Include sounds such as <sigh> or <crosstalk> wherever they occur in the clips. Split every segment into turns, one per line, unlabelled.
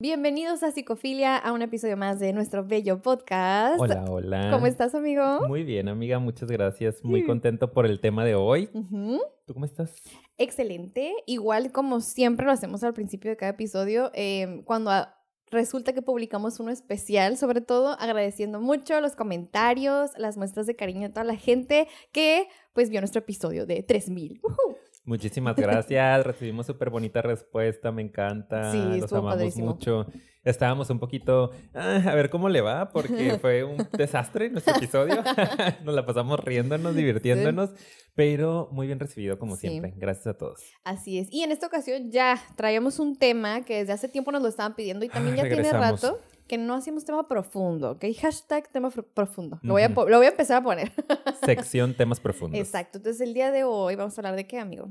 Bienvenidos a Psicofilia, a un episodio más de nuestro bello podcast.
Hola, hola.
¿Cómo estás, amigo?
Muy bien, amiga, muchas gracias. Muy contento por el tema de hoy. ¿Tú cómo estás?
Excelente. Igual como siempre lo hacemos al principio de cada episodio, eh, cuando a- resulta que publicamos uno especial, sobre todo agradeciendo mucho los comentarios, las muestras de cariño de toda la gente que pues vio nuestro episodio de 3000. Ujú.
Muchísimas gracias. Recibimos súper bonita respuesta, me encanta.
Sí,
Los amamos
padrísimo.
mucho. Estábamos un poquito, ah, a ver cómo le va, porque <laughs> fue un desastre nuestro episodio. <laughs> Nos la pasamos riéndonos, divirtiéndonos, pero muy bien recibido como
Sí.
siempre. Gracias a todos.
Así es. Y en esta ocasión ya traíamos un tema que desde hace tiempo nos lo estaban pidiendo y también
Ah,
ya tiene rato que no hacíamos tema profundo, ¿ok? Hashtag tema profundo. Lo voy, a, lo voy a empezar a poner. <laughs>
Sección temas profundos.
Exacto. Entonces el día de hoy vamos a hablar de qué, amigo.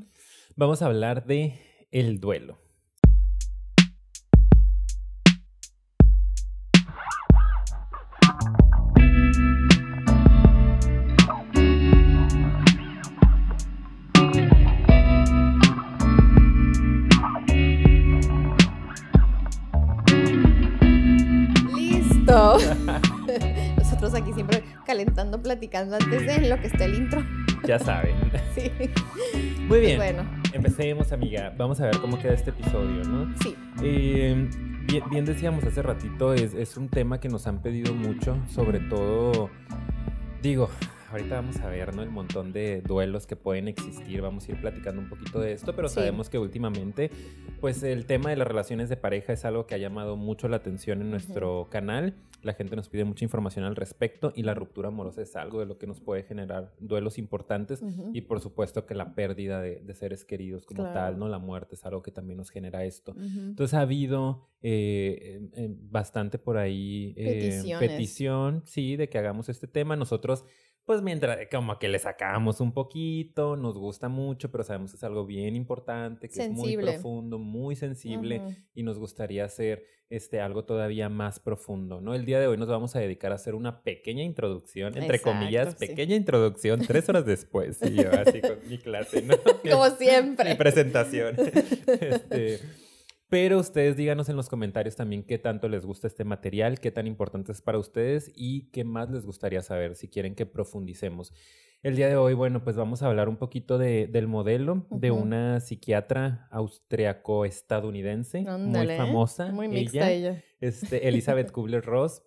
Vamos a hablar de el duelo.
Aquí siempre calentando, platicando antes de lo que está el intro.
Ya saben. <laughs>
Sí.
Muy bien.
Bueno,
Empecemos, amiga. Vamos a ver cómo queda este episodio, ¿no?
sí.
Eh, bien, bien decíamos hace ratito, es, es un tema que nos han pedido mucho, sobre todo, digo, ahorita vamos a ver, ¿no? El montón de duelos que pueden existir, vamos a ir platicando un poquito de esto, pero
Sí.
sabemos que últimamente, pues el tema de las relaciones de pareja es algo que ha llamado mucho la atención en nuestro canal, la gente nos pide mucha información al respecto y la ruptura amorosa es algo de lo que nos puede generar duelos importantes.
Ujú.
Y por supuesto que la pérdida de, de seres queridos como
Claro.
tal, ¿no? La muerte es algo que también nos genera esto.
Ujú.
Entonces ha habido eh, eh, bastante por ahí eh, petición, sí, de que hagamos este tema. Nosotros, pues mientras, como que le sacamos un poquito, nos gusta mucho, pero sabemos que es algo bien importante, que es muy profundo, muy sensible y nos gustaría hacer este, algo todavía más profundo, ¿no? El día de hoy nos vamos a dedicar a hacer una pequeña introducción, entre
Exacto,
comillas,
sí.
pequeña introducción, tres horas después, y yo así con mi clase, ¿no? <laughs>
Como
mi
siempre.
presentación. <laughs> Este, pero ustedes díganos en los comentarios también qué tanto les gusta este material, qué tan importante es para ustedes y qué más les gustaría saber si quieren que profundicemos. El día de hoy, bueno, pues vamos a hablar un poquito de- del modelo de una psiquiatra austriaco-estadounidense muy
¿eh?
famosa.
Muy mixta
ella,
ella.
Este, Elizabeth <laughs> Kubler-Ross.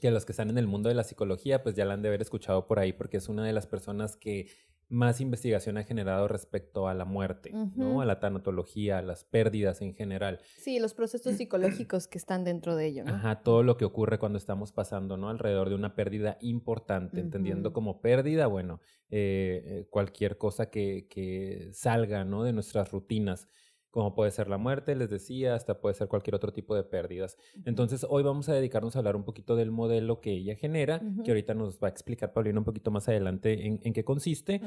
Que los que están en el mundo de la psicología, pues ya la han de haber escuchado por ahí, porque es una de las personas que más investigación ha generado respecto a la muerte. ¿no? A la tanatología, a las pérdidas en general.
Sí, los procesos psicológicos que están dentro de ello, ¿no?
Ajá, todo lo que ocurre cuando estamos pasando, ¿no? Alrededor de una pérdida importante, entendiendo como pérdida, bueno, eh, eh, cualquier cosa que, que salga, ¿no? De nuestras rutinas, como puede ser la muerte, les decía, hasta puede ser cualquier otro tipo de pérdidas. Entonces, hoy vamos a dedicarnos a hablar un poquito del modelo que ella genera, que ahorita nos va a explicar Paulina un poquito más adelante en, en qué consiste.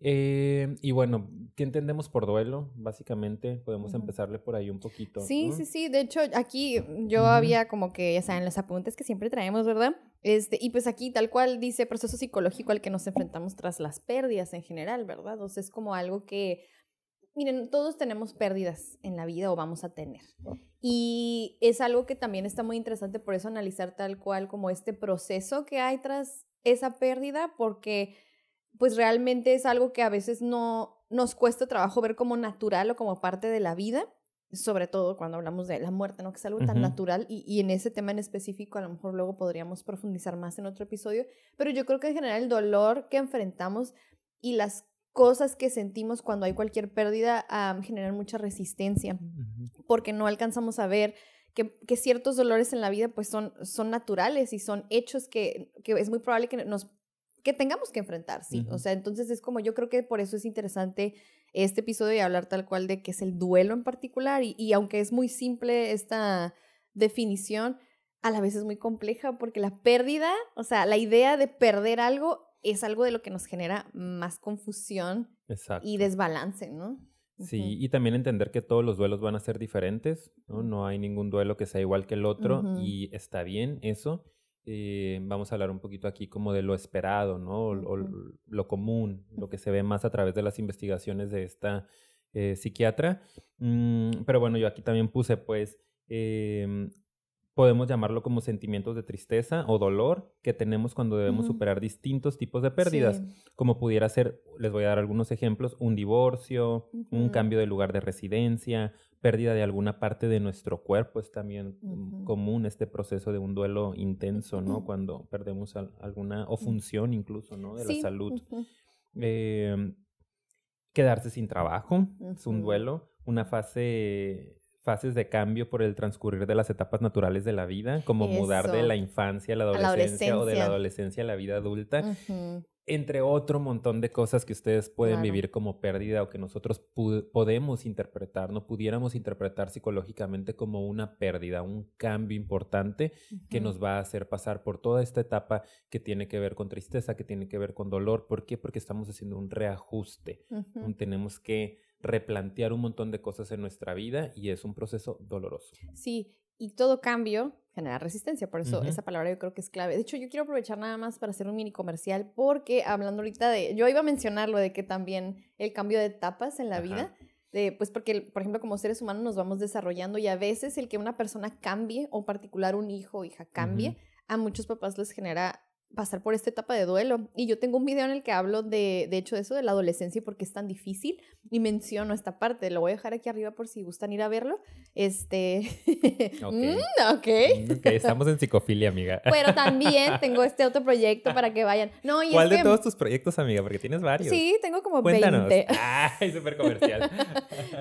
Eh, y bueno, ¿qué entendemos por duelo? Básicamente, podemos empezarle por ahí un poquito.
Sí,
¿no?
sí, sí. De hecho, aquí yo había como que, ya saben, los apuntes que siempre traemos, ¿verdad? Este, y pues aquí tal cual dice proceso psicológico al que nos enfrentamos tras las pérdidas en general, ¿verdad? O sea, es como algo que, miren, todos tenemos pérdidas en la vida o vamos a tener. Y es algo que también está muy interesante por eso analizar tal cual como este proceso que hay tras esa pérdida, porque pues realmente es algo que a veces no nos cuesta trabajo ver como natural o como parte de la vida, sobre todo cuando hablamos de la muerte, ¿no? Que es algo tan
Ujú.
natural y, y en ese tema en específico a lo mejor luego podríamos profundizar más en otro episodio, pero yo creo que en general el dolor que enfrentamos y las cosas que sentimos cuando hay cualquier pérdida generan mucha resistencia porque no alcanzamos a ver que, que ciertos dolores en la vida pues son, son naturales y son hechos que, que es muy probable que nos que tengamos que enfrentar, sí. O sea, entonces es como yo creo que por eso es interesante este episodio y hablar tal cual de qué es el duelo en particular y, y aunque es muy simple esta definición, a la vez es muy compleja porque la pérdida, o sea, la idea de perder algo es algo de lo que nos genera más confusión
Exacto.
y desbalance, ¿no?
Sí, y también entender que todos los duelos van a ser diferentes, ¿no? No hay ningún duelo que sea igual que el otro y está bien eso. Eh, vamos a hablar un poquito aquí como de lo esperado, ¿no? O, lo común, lo que se ve más a través de las investigaciones de esta eh, psiquiatra. Mm, pero bueno, yo aquí también puse pues Em, podemos llamarlo como sentimientos de tristeza o dolor que tenemos cuando debemos superar distintos tipos de pérdidas, como pudiera ser, les voy a dar algunos ejemplos, un divorcio, un cambio de lugar de residencia, pérdida de alguna parte de nuestro cuerpo, es también común este proceso de un duelo intenso, ¿no? Cuando perdemos alguna, o función incluso, ¿no? De la salud. Em, quedarse sin trabajo, es un duelo, una fase fases de cambio por el transcurrir de las etapas naturales de la vida, como mudar de la infancia a la adolescencia, o de la adolescencia. a la vida adulta, entre otro montón de cosas que ustedes pueden vivir como pérdida o que nosotros podemos interpretar, no pudiéramos interpretar psicológicamente como una pérdida, un cambio importante que nos va a hacer pasar por toda esta etapa que tiene que ver con tristeza, que tiene que ver con dolor. ¿Por qué? Porque estamos haciendo un reajuste. Tenemos que replantear un montón de cosas en nuestra vida y es un proceso doloroso.
Sí, y todo cambio genera resistencia, por eso esa palabra yo creo que es clave. De hecho, yo quiero aprovechar nada más para hacer un mini comercial porque hablando ahorita de, yo iba a mencionarlo de que también el cambio de etapas en la vida, de, pues porque, por ejemplo, como seres humanos nos vamos desarrollando y a veces el que una persona cambie o particular un hijo o hija cambie, a muchos papás les genera pasar por esta etapa de duelo. Y yo tengo un video en el que hablo de, de hecho, de eso de la adolescencia y por qué es tan difícil. Y menciono esta parte. Lo voy a dejar aquí arriba por si gustan ir a verlo. Este. <laughs>
Ok. Mm, okay. Mm, estamos en psicofilia, amiga. <laughs>
Pero también <laughs> tengo este otro proyecto para que vayan. No, y
¿Cuál de todos tus proyectos, amiga? Porque tienes varios.
Sí, tengo como Cuéntanos. 20.
Ay, súper comercial.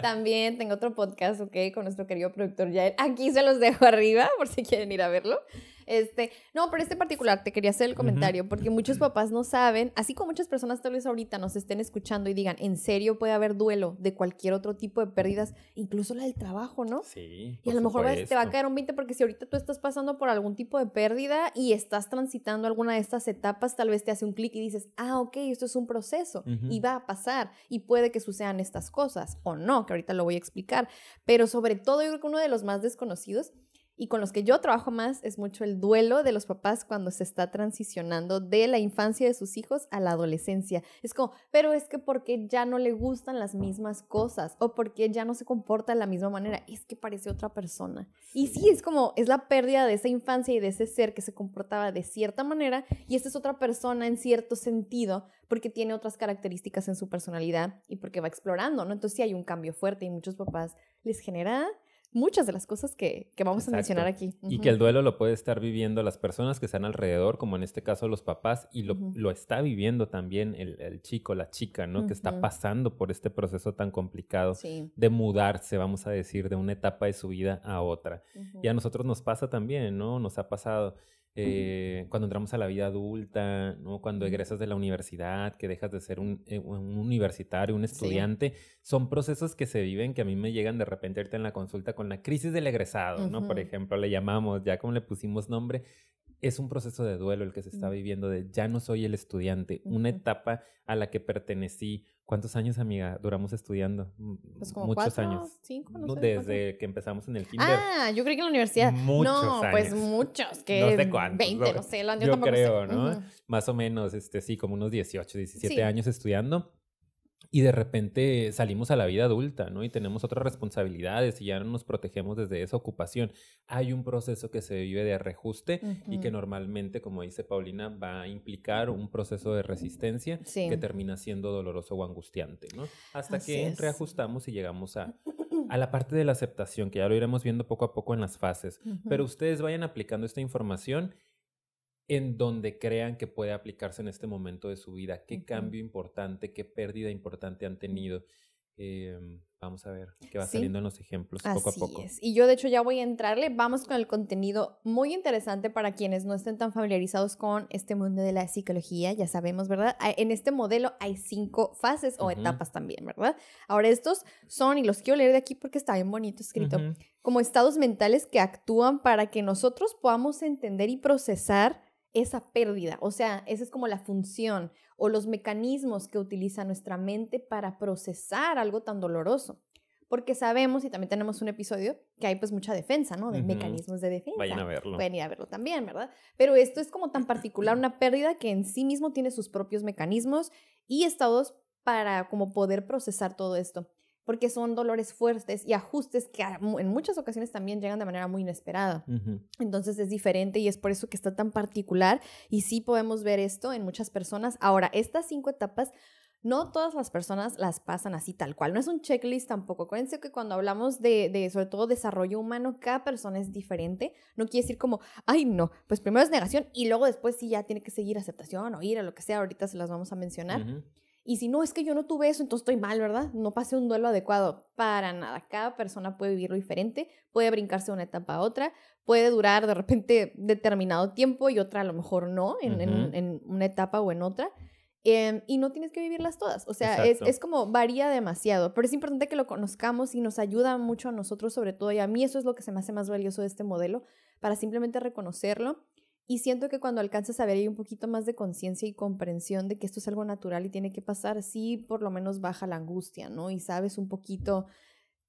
también tengo otro podcast, ok, con nuestro querido productor Yael. Aquí se los dejo arriba por si quieren ir a verlo. Este, no, pero este particular te quería hacer el comentario porque muchos papás no saben, así como muchas personas tal vez ahorita nos estén escuchando y digan, en serio puede haber duelo de cualquier otro tipo de pérdidas, incluso la del trabajo, ¿no?
Sí.
Y a lo mejor te va a caer un 20 porque si ahorita tú estás pasando por algún tipo de pérdida y estás transitando alguna de estas etapas, tal vez te hace un clic y dices, ah, ok, esto es un proceso y va a pasar y puede que sucedan estas cosas o no, que ahorita lo voy a explicar. Pero sobre todo yo creo que uno de los más desconocidos y con los que yo trabajo más es mucho el duelo de los papás cuando se está transicionando de la infancia de sus hijos a la adolescencia. Es como, pero es que porque ya no le gustan las mismas cosas o porque ya no se comporta de la misma manera, es que parece otra persona. Y sí, es como, es la pérdida de esa infancia y de ese ser que se comportaba de cierta manera y esta es otra persona en cierto sentido porque tiene otras características en su personalidad y porque va explorando, ¿no? Entonces sí hay un cambio fuerte y muchos papás les genera muchas de las cosas que, vamos a mencionar aquí.
Y que el duelo lo puede estar viviendo las personas que están alrededor, como en este caso los papás, y lo, está viviendo también el, chico, la chica, ¿no? Que está pasando por este proceso tan complicado de mudarse, vamos a decir, de una etapa de su vida a otra. Y a nosotros nos pasa también, ¿no? Nos ha pasado. Eh, cuando entramos a la vida adulta, ¿no? cuando egresas de la universidad, que dejas de ser un, eh, universitario, un estudiante, son procesos que se viven que a mí me llegan de repente ahorita en la consulta con la crisis del egresado, ¿no? Por ejemplo, le llamamos, ya como le pusimos nombre, es un proceso de duelo el que se está viviendo de ya no soy el estudiante, una etapa a la que pertenecí. ¿Cuántos años, amiga, duramos estudiando?
Pues como Muchos años. Cinco, no sé,
Desde que empezamos en el kinder.
Ah, yo creí que en la universidad. Muchos no, pues muchos. Que no sé cuántos. 20, no sé.
Yo, creo, ¿no? Más o menos, este, sí, como unos 18, 17 años estudiando y de repente salimos a la vida adulta, ¿no? Y tenemos otras responsabilidades y ya no nos protegemos desde esa ocupación. Hay un proceso que se vive de reajuste y que normalmente, como dice Paulina, va a implicar un proceso de resistencia que termina siendo doloroso o angustiante, ¿no? Hasta que reajustamos y llegamos a, <clears throat> a la parte de la aceptación, que ya lo iremos viendo poco a poco en las fases. Pero ustedes vayan aplicando esta información en donde crean que puede aplicarse en este momento de su vida. ¿Qué cambio importante, qué pérdida importante han tenido? Em, vamos a ver qué va saliendo en los ejemplos poco a poco.
Es. Y yo de hecho ya voy a entrarle. Vamos con el contenido muy interesante para quienes no estén tan familiarizados con este mundo de la psicología. Ya sabemos, ¿verdad? En este modelo hay cinco fases o etapas también, ¿verdad? Ahora estos son, y los quiero leer de aquí porque está bien bonito escrito, como estados mentales que actúan para que nosotros podamos entender y procesar esa pérdida. O sea, esa es como la función o los mecanismos que utiliza nuestra mente para procesar algo tan doloroso. Porque sabemos, y también tenemos un episodio, que hay pues mucha defensa, ¿no? De mecanismos de defensa.
Vayan a verlo.
Pueden ir a verlo también, ¿verdad? Pero esto es como tan particular, una pérdida que en sí mismo tiene sus propios mecanismos y estados para como poder procesar todo esto. Porque son dolores fuertes y ajustes que en muchas ocasiones también llegan de manera muy inesperada. Entonces es diferente y es por eso que está tan particular y sí podemos ver esto en muchas personas. Ahora, estas cinco etapas no todas las personas las pasan así tal cual. No es un checklist tampoco. Acuérdense que cuando hablamos de, de, sobre todo desarrollo humano, cada persona es diferente. No quiere decir como, ay, no, pues primero es negación y luego después sí ya tiene que seguir aceptación o ir a lo que sea. Ahorita se las vamos a mencionar. Y si no, es que yo no tuve eso, entonces estoy mal, ¿verdad? No pasé un duelo adecuado. Para nada. Cada persona puede vivirlo diferente, puede brincarse de una etapa a otra, puede durar de repente determinado tiempo y otra a lo mejor no, en, en, una etapa o en otra. Em, y no tienes que vivirlas todas. O sea, es, es, como varía demasiado. Pero es importante que lo conozcamos y nos ayuda mucho a nosotros, sobre todo. Y a mí eso es lo que se me hace más valioso de este modelo, para simplemente reconocerlo y siento que cuando alcanzas a ver ahí un poquito más de conciencia y comprensión de que esto es algo natural y tiene que pasar, sí por lo menos baja la angustia, ¿no? Y sabes un poquito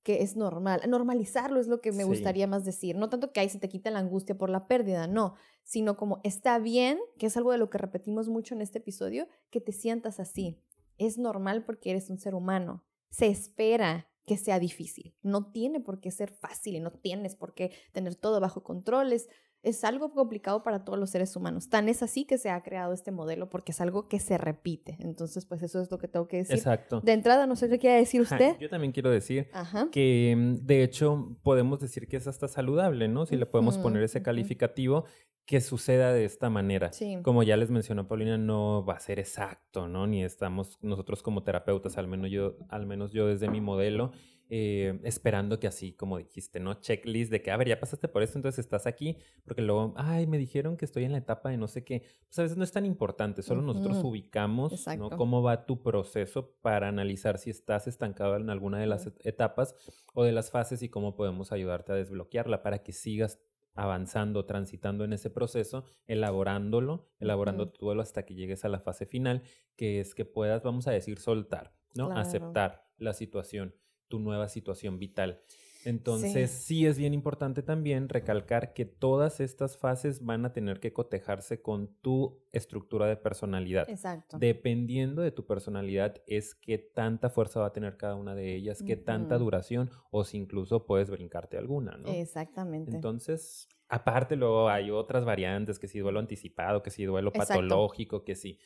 que es normal. Normalizarlo es lo que me gustaría más decir. No tanto que ahí se te quita la angustia por la pérdida, no, sino como está bien, que es algo de lo que repetimos mucho en este episodio, que te sientas así. Es normal porque eres un ser humano. Se espera que sea difícil. No tiene por qué ser fácil y no tienes por qué tener todo bajo controles es algo complicado para todos los seres humanos. Tan es así que se ha creado este modelo porque es algo que se repite. Entonces, pues eso es lo que tengo que decir.
Exacto.
De entrada, no sé qué quiere decir usted.
yo también quiero decir que, mm, de hecho, podemos decir que es hasta saludable, ¿no? Si le podemos poner ese calificativo que suceda de esta manera. Sí. Como ya les mencionó Paulina, no va a ser exacto, ¿no? Ni estamos nosotros como terapeutas, al menos yo, al menos yo desde mi modelo, eh, esperando que así, como dijiste, ¿no? Checklist de que, a ver, ya pasaste por esto, entonces estás aquí, porque luego, ay, me dijeron que estoy en la etapa de no sé qué. Pues a veces no es tan importante, solo nosotros ubicamos, ¿no? Cómo va tu proceso para analizar si estás estancado en alguna de las etapas o de las fases y cómo podemos ayudarte a desbloquearla para que sigas avanzando, transitando en ese proceso, elaborándolo, elaborando tu duelo hasta que llegues a la fase final, que es que puedas, vamos a decir, soltar, ¿no? Aceptar la situación tu nueva situación vital. Entonces, sí. es bien importante también recalcar que todas estas fases van a tener que cotejarse con tu estructura de personalidad.
Exacto.
Dependiendo de tu personalidad es qué tanta fuerza va a tener cada una de ellas, qué tanta duración o si incluso puedes brincarte alguna, ¿no?
Exactamente.
Entonces, aparte luego hay otras variantes, que si duelo anticipado, que si duelo patológico, que si...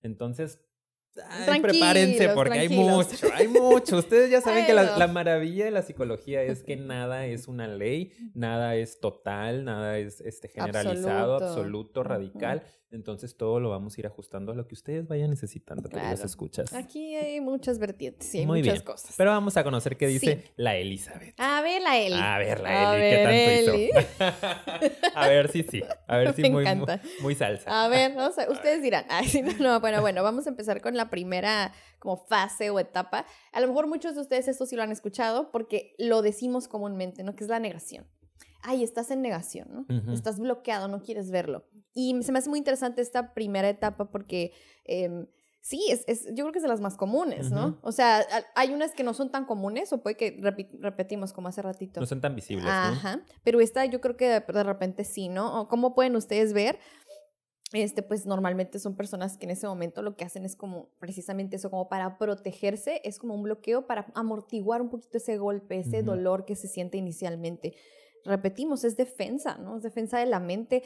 Entonces, prepárense porque hay mucho, hay mucho. Ustedes ya saben que la, maravilla de la psicología es que <laughs> nada es una ley, nada es total, nada es este, generalizado, absoluto, radical. Entonces todo lo vamos a ir ajustando a lo que ustedes vayan necesitando, que las escuchas.
Aquí hay muchas vertientes y hay muchas cosas.
Pero vamos a conocer qué dice la Elizabeth.
A ver, la Eli.
A ver, la Eli, ¿qué tanto hizo? <laughs> a ver si sí, A ver <laughs> si muy, muy, salsa.
A ver, no sé, <laughs> ustedes dirán. Ay, no, no, bueno, bueno, vamos a empezar con la primera como fase o etapa. A lo mejor muchos de ustedes esto sí lo han escuchado porque lo decimos comúnmente, ¿no? Que es la negación ay, estás en negación, ¿no? Estás bloqueado, no quieres verlo. Y se me hace muy interesante esta primera etapa porque em, sí, es, es, yo creo que es de las más comunes, ¿no? O sea, hay unas que no son tan comunes o puede que repetimos como hace ratito.
No son tan visibles,
Ajá, pero esta yo creo que de, de repente sí, ¿no? O ¿Cómo pueden ustedes ver? este, pues normalmente son personas que en ese momento lo que hacen es como precisamente eso, como para protegerse, es como un bloqueo para amortiguar un poquito ese golpe, ese dolor que se siente inicialmente repetimos, es defensa, ¿no? Es defensa de la mente.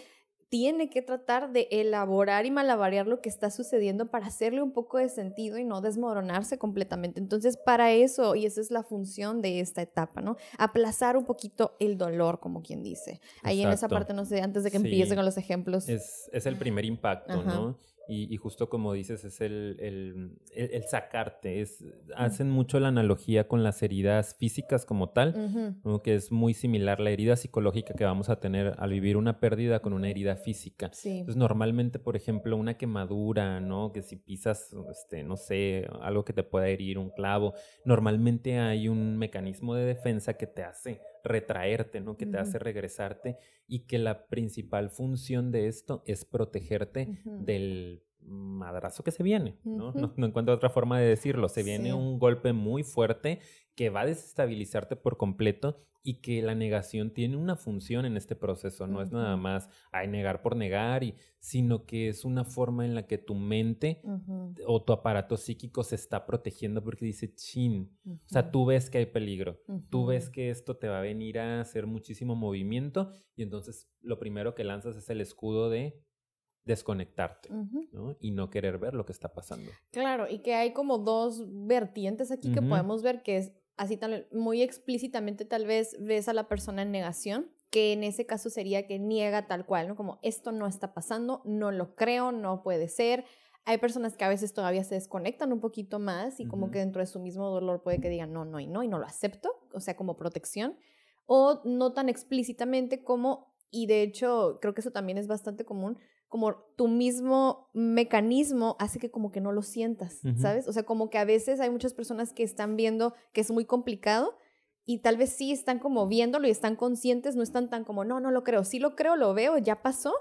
Tiene que tratar de elaborar y malabarear lo que está sucediendo para hacerle un poco de sentido y no desmoronarse completamente. Entonces, para eso, y esa es la función de esta etapa, ¿no? Aplazar un poquito el dolor, como quien dice. Ahí en esa parte, no sé, antes de que empiece con los ejemplos.
Es, es el primer impacto, ¿no? Y, justo como dices, es el, el, el, sacarte. Es, hacen mucho la analogía con las heridas físicas como tal, que es muy similar la herida psicológica que vamos a tener al vivir una pérdida con una herida física. Entonces, normalmente, por ejemplo, una quemadura, ¿no? Que si pisas, este, no sé, algo que te pueda herir, un clavo, normalmente hay un mecanismo de defensa que te hace retraerte, ¿no? Que te hace regresarte y que la principal función de esto es protegerte del madrazo que se viene, ¿no? No, no encuentro otra forma de decirlo. Se viene
Sí.
un golpe muy fuerte que va a desestabilizarte por completo y que la negación tiene una función en este proceso. No es nada más ay, negar por negar, y, sino que es una forma en la que tu mente
Ujú,
o tu aparato psíquico se está protegiendo porque dice, chin. O sea, tú ves que hay peligro. Tú ves que esto te va a venir a hacer muchísimo movimiento y entonces lo primero que lanzas es el escudo de desconectarte,
Ujú.
¿no? Y no querer ver lo que está pasando.
Claro, y que hay como dos vertientes aquí que
Ujú.
podemos ver que es así tal muy explícitamente tal vez ves a la persona en negación, que en ese caso sería que niega tal cual, ¿no? Como esto no está pasando, no lo creo, no puede ser. Hay personas que a veces todavía se desconectan un poquito más y como
Ujú.
que dentro de su mismo dolor puede que digan no, no y no y no lo acepto, o sea, como protección, o no tan explícitamente como, y de hecho creo que eso también es bastante común, como tu mismo mecanismo hace que como que no lo sientas. ¿sabes? O sea, como que a veces hay muchas personas que están viendo que es muy complicado y tal vez sí están como viéndolo y están conscientes, no están tan como, no, no lo creo, sí lo creo, lo veo, ya pasó,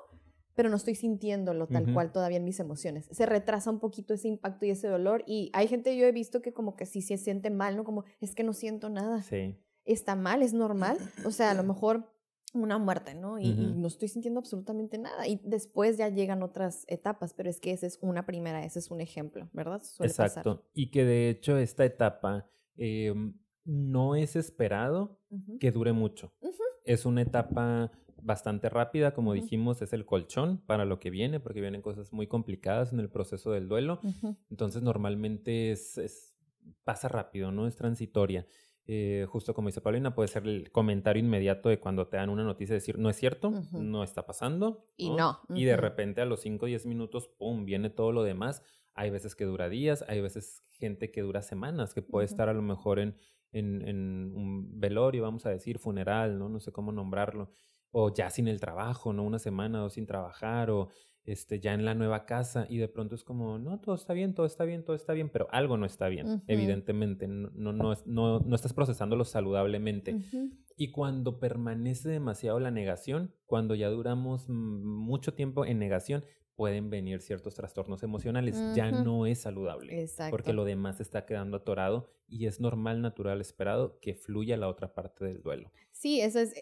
pero no estoy sintiéndolo tal cual todavía en mis emociones. Se retrasa un poquito ese impacto y ese dolor y hay gente, yo he visto que como que sí se siente mal, ¿no? Como, es que no siento nada
Sí.
está mal, es normal. O sea, a lo mejor una muerte, ¿no? Y, no estoy sintiendo absolutamente nada. Y después ya llegan otras etapas, pero es que esa es una primera, ese es un ejemplo, ¿verdad? Suele
Exacto.
pasar.
Y que de hecho esta etapa em, no es esperado que dure mucho. Es una etapa bastante rápida, como dijimos, es el colchón para lo que viene, porque vienen cosas muy complicadas en el proceso del duelo. Entonces normalmente es, es- pasa rápido, ¿no? Es transitoria. Eh, justo como dice Paulina, puede ser el comentario inmediato de cuando te dan una noticia, decir, no es cierto, no está pasando.
Y no.
Y de repente a los 5 o 10 minutos, ¡pum!, viene todo lo demás. Hay veces que dura días, hay veces gente que dura semanas, que puede estar a lo mejor en, en, en un velorio, vamos a decir, funeral, ¿no? No sé cómo nombrarlo. O ya sin el trabajo, ¿no? Una semana o sin trabajar, o este, ya en la nueva casa, y de pronto es como, no, todo está bien, todo está bien, todo está bien, pero algo no está bien, evidentemente. No, no, no, no, no estás procesándolo saludablemente. Y cuando permanece demasiado la negación, cuando ya duramos mucho tiempo en negación, pueden venir ciertos trastornos emocionales. Ya no es saludable.
Exacto.
Porque lo demás está quedando atorado y es normal, natural, esperado que fluya la otra parte del duelo.
Sí, eso es.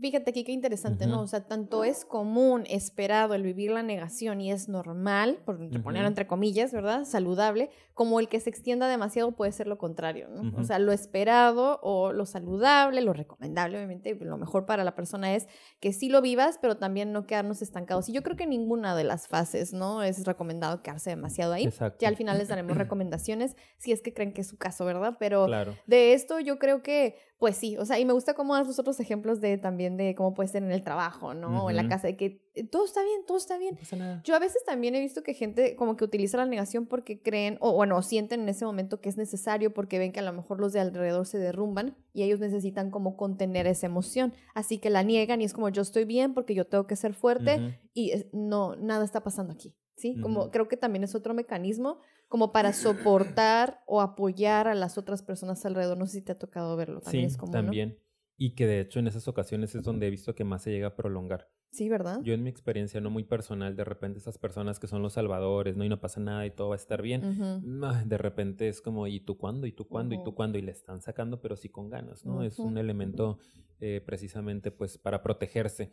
Fíjate aquí qué interesante, ¿no? O sea, tanto es común, esperado el vivir la negación y es normal, por entre- ponerlo entre comillas, ¿verdad? Saludable, como el que se extienda demasiado puede ser lo contrario, ¿no? O sea, lo esperado o lo saludable, lo recomendable, obviamente, lo mejor para la persona es que sí lo vivas, pero también no quedarnos estancados. Y yo creo que ninguna de las fases, ¿no? Es recomendado quedarse demasiado ahí.
Exacto.
Ya al final les daremos <clears throat> recomendaciones si es que creen que es su caso, ¿verdad? Pero
Claro.
de esto yo creo que, pues sí, o sea, y me gusta cómo das los otros ejemplos de también de cómo puede ser en el trabajo, ¿no? O en la casa, de que eh, todo está bien, todo está
No
bien.
pasa nada.
Yo a veces también he visto que gente como que utiliza la negación porque creen, o bueno, sienten en ese momento que es necesario porque ven que a lo mejor los de alrededor se derrumban y ellos necesitan como contener esa emoción. Así que la niegan y es como yo estoy bien porque yo tengo que ser fuerte y no, nada está pasando aquí, ¿sí? Como creo que también es otro mecanismo como para soportar o apoyar a las otras personas alrededor. No sé si te ha tocado verlo, también
Sí,
es común, ¿no?
también. Y que de hecho en esas ocasiones es donde he visto que más se llega a prolongar.
Sí, ¿verdad?
Yo en mi experiencia no muy personal, de repente esas personas que son los salvadores, ¿no? Y no pasa nada y todo va a estar bien. Ah, De repente es como, ¿y tú cuándo? ¿Y tú cuándo? ¿Y tú cuándo? Y le están sacando, pero sí con ganas, ¿no? Es un elemento eh, precisamente pues para protegerse.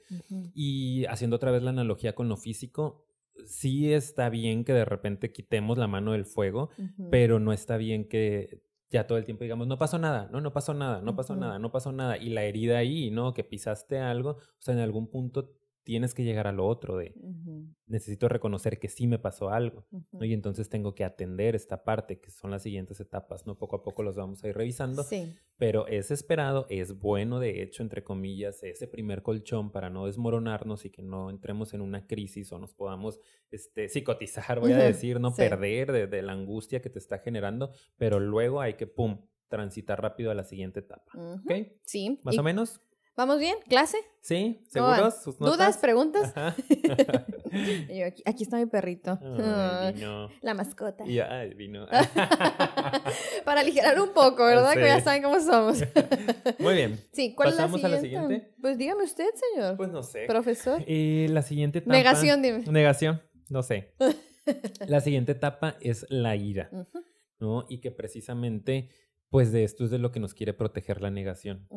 Y haciendo otra vez la analogía con lo físico, sí está bien que de repente quitemos la mano del fuego, pero no está bien que ya todo el tiempo digamos, no pasó nada, no, no pasó nada, no pasó nada, no pasó nada. Y la herida ahí, ¿no? Que pisaste algo, o sea, en algún punto tienes que llegar a lo otro de
Ujú.
necesito reconocer que sí me pasó algo.
Ujú.
¿no? Y entonces tengo que atender esta parte, que son las siguientes etapas, ¿no? Poco a poco los vamos a ir revisando,
Sí.
pero es esperado, es bueno, de hecho, entre comillas, ese primer colchón para no desmoronarnos y que no entremos en una crisis o nos podamos este, psicotizar, voy a
Ujú,
decir, no
sí.
perder de, de la angustia que te está generando, pero luego hay que, pum, transitar rápido a la siguiente etapa. ¿Ok?
Sí.
¿Más
¿Y
o menos?
¿Vamos bien? ¿Clase?
¿Sí? ¿Seguros? ¿Sus
¿Dudas? ¿Preguntas? <laughs> Y yo, aquí, aquí está mi perrito.
Ay, vino.
La mascota.
Y ay, vino. <laughs>
Para aligerar un poco, ¿verdad? Que ya saben cómo somos. <laughs>
Muy bien.
Sí, ¿cuál
¿Pasamos
es
a
la
la
siguiente?
siguiente?
Pues dígame usted, señor.
Pues no sé.
Profesor.
Eh, la siguiente etapa.
Negación, dime.
Negación, no sé. La siguiente etapa es la ira, ¿no? Y que precisamente, pues de esto es de lo que nos quiere proteger la negación.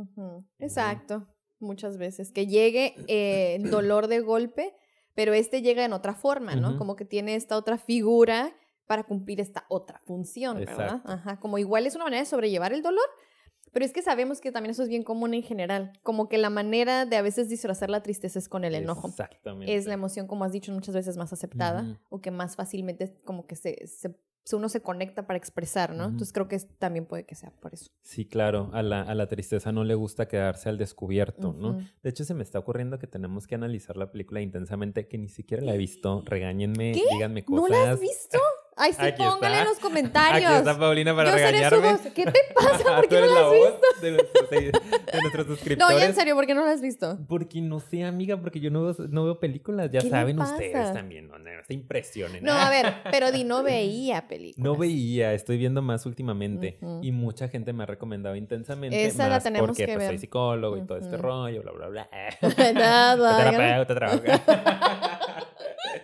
Exacto, muchas veces. Que llegue eh, el dolor de golpe, pero este llega en otra forma, ¿no? Como que tiene esta otra figura para cumplir esta otra función, ¿verdad?
Exacto.
Ajá, como igual es una manera de sobrellevar el dolor, pero es que sabemos que también eso es bien común en general, como que la manera de a veces disfrazar la tristeza es con el enojo.
Exactamente.
Es la emoción, como has dicho, muchas veces más aceptada o que más fácilmente como que se, se- uno se conecta para expresar, ¿no? Entonces creo que también puede que sea por eso.
Sí, claro, a la, a la tristeza no le gusta quedarse al descubierto, ¿no? De hecho, se me está ocurriendo que tenemos que analizar la película intensamente, que ni siquiera la he <gasps> visto. Regáñenme,
¿Qué?
díganme
¿No
cosas.
la has visto? Ay, sí,
Aquí
póngale en
está.
los comentarios.
Aquí está Paulina para
Yo seré su
regañarme.
voz. ¿Qué te pasa? <laughs> ¿Por
Tú
qué no la
la
has visto?
de nuestros, de nuestros <laughs>
No,
suscriptores.
ya en serio, ¿por qué no la has visto?
Porque no sé, amiga, porque yo no veo, no veo películas. Ya
¿Qué le
saben ustedes también, no, no se impresionen.
No, a ver, <laughs> pero di no veía películas.
No veía, estoy viendo más últimamente
Ujú.
y mucha gente me ha recomendado intensamente.
Esa la
más
tenemos
porque
que
pues, soy
ver.
psicólogo y todo este rollo, bla, bla, bla.
Nada. no-
Terapeuta, trabaja.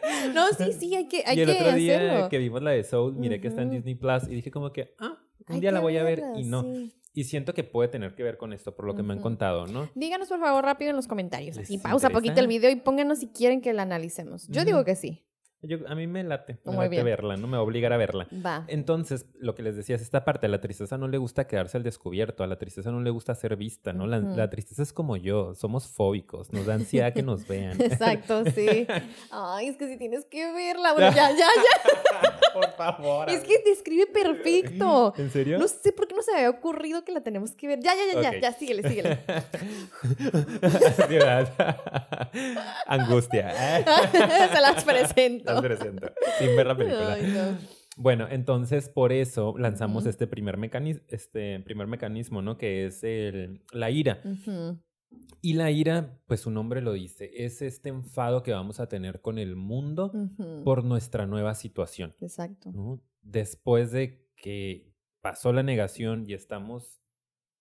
<laughs>
No, sí, sí, hay que, hay
y el
que
otro día
hacerlo.
que vimos la de Soul, miré que está en. Disney Plus y dije como que, ah, un
Hay
día la voy a ver
verla,
y no.
sí.
Y siento que puede tener que ver con esto, por lo que me han contado, ¿no?
Díganos por favor rápido en los comentarios.
¿Les
Así, pausa
interesa?
poquito el video y pónganos si quieren que la analicemos. Yo digo que sí.
Yo, a mí me late, me
Muy
late
bien.
verla, no me va a obligar a verla.
Va.
Entonces, lo que les decía es esta parte, a la tristeza no le gusta quedarse al descubierto, a la tristeza no le gusta ser vista, ¿no? La, la tristeza es como yo, somos fóbicos, nos da ansiedad que nos vean. <laughs>
Exacto, sí. <laughs> Ay, es que si tienes que verla. Bueno, ya, ya, ya. <laughs>
Por favor.
Es que describe perfecto. <laughs>
¿En serio?
No sé por qué no se me había ocurrido que la tenemos que ver. Ya, ya, ya, ya, ya, síguele, síguele. <laughs> <laughs>
Angustia.
se las presento.
Las presento, sin ver la película.
Ay, no.
Bueno, entonces por eso lanzamos este primer mecanismo, este primer mecanismo, ¿no? Que es el, la ira.
Ujú.
Y la ira, pues su nombre lo dice, es este enfado que vamos a tener con el mundo por nuestra nueva situación.
Exacto.
¿no? Después de que pasó la negación y estamos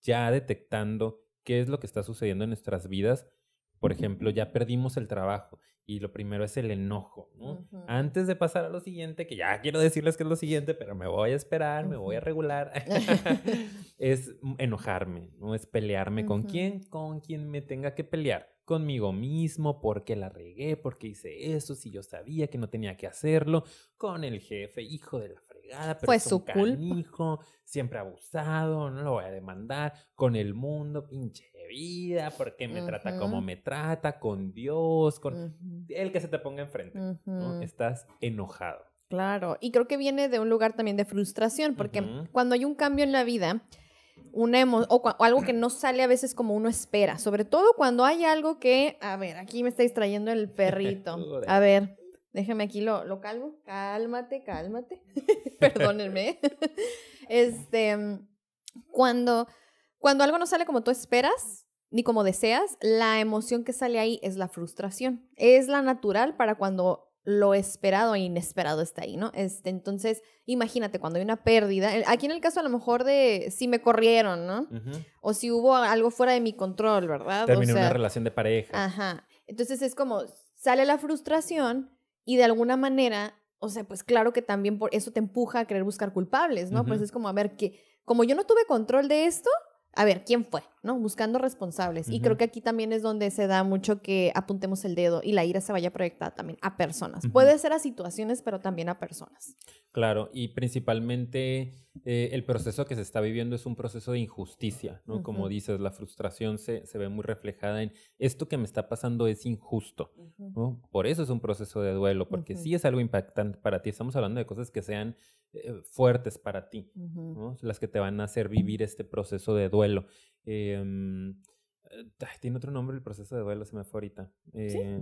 ya detectando qué es lo que está sucediendo en nuestras vidas, por ejemplo, ya perdimos el trabajo y lo primero es el enojo. ¿no? Antes de pasar a lo siguiente, que ya quiero decirles que es lo siguiente, pero me voy a esperar, me voy a regular, <laughs> es enojarme, ¿no? Es pelearme con quién, con quien me tenga que pelear. Conmigo mismo, porque la regué, porque hice eso, si yo sabía que no tenía que hacerlo, con el jefe, hijo de la fregada, pero
Fue
es un
su culpa.
canijo, siempre abusado, no lo voy a demandar, con el mundo, pinche vida, porque me trata como me trata, con Dios, con el que se te ponga enfrente. Estás enojado.
Claro, y creo que viene de un lugar también de frustración, porque cuando hay un cambio en la vida, una o, o algo que no sale a veces como uno espera, sobre todo cuando hay algo que, a ver, aquí me está distrayendo el perrito. <laughs> A ver, déjame aquí lo, lo calmo. Cálmate, cálmate. <laughs> Perdónenme. <laughs> este, cuando, cuando algo no sale como tú esperas, ni como deseas, la emoción que sale ahí es la frustración. Es la natural para cuando lo esperado e inesperado está ahí, ¿no? Este, entonces, imagínate cuando hay una pérdida. Aquí en el caso a lo mejor de si me corrieron, ¿no?
Ujú.
O si hubo algo fuera de mi control, ¿verdad? O
Terminé una
sea,
relación de pareja.
Ajá. Entonces es como, sale la frustración y de alguna manera, o sea, pues claro que también por eso te empuja a querer buscar culpables, ¿no? Pues
Ujú.
es como, a ver, que como yo no tuve control de esto, a ver, ¿quién fue? ¿No? Buscando responsables. Y creo que aquí también es donde se da mucho que apuntemos el dedo y la ira se vaya proyectada también a personas. Puede ser a situaciones, pero también a personas.
Claro, y principalmente eh, el proceso que se está viviendo es un proceso de injusticia, ¿no? Como dices, la frustración se, se ve muy reflejada en esto que me está pasando es injusto, ¿no? Por eso es un proceso de duelo, porque sí es algo impactante para ti. Estamos hablando de cosas que sean eh, fuertes para ti. ¿no? Las que te van a hacer vivir este proceso de duelo. Em, eh, tiene otro nombre el proceso de duelo, se me fue ahorita. Eh,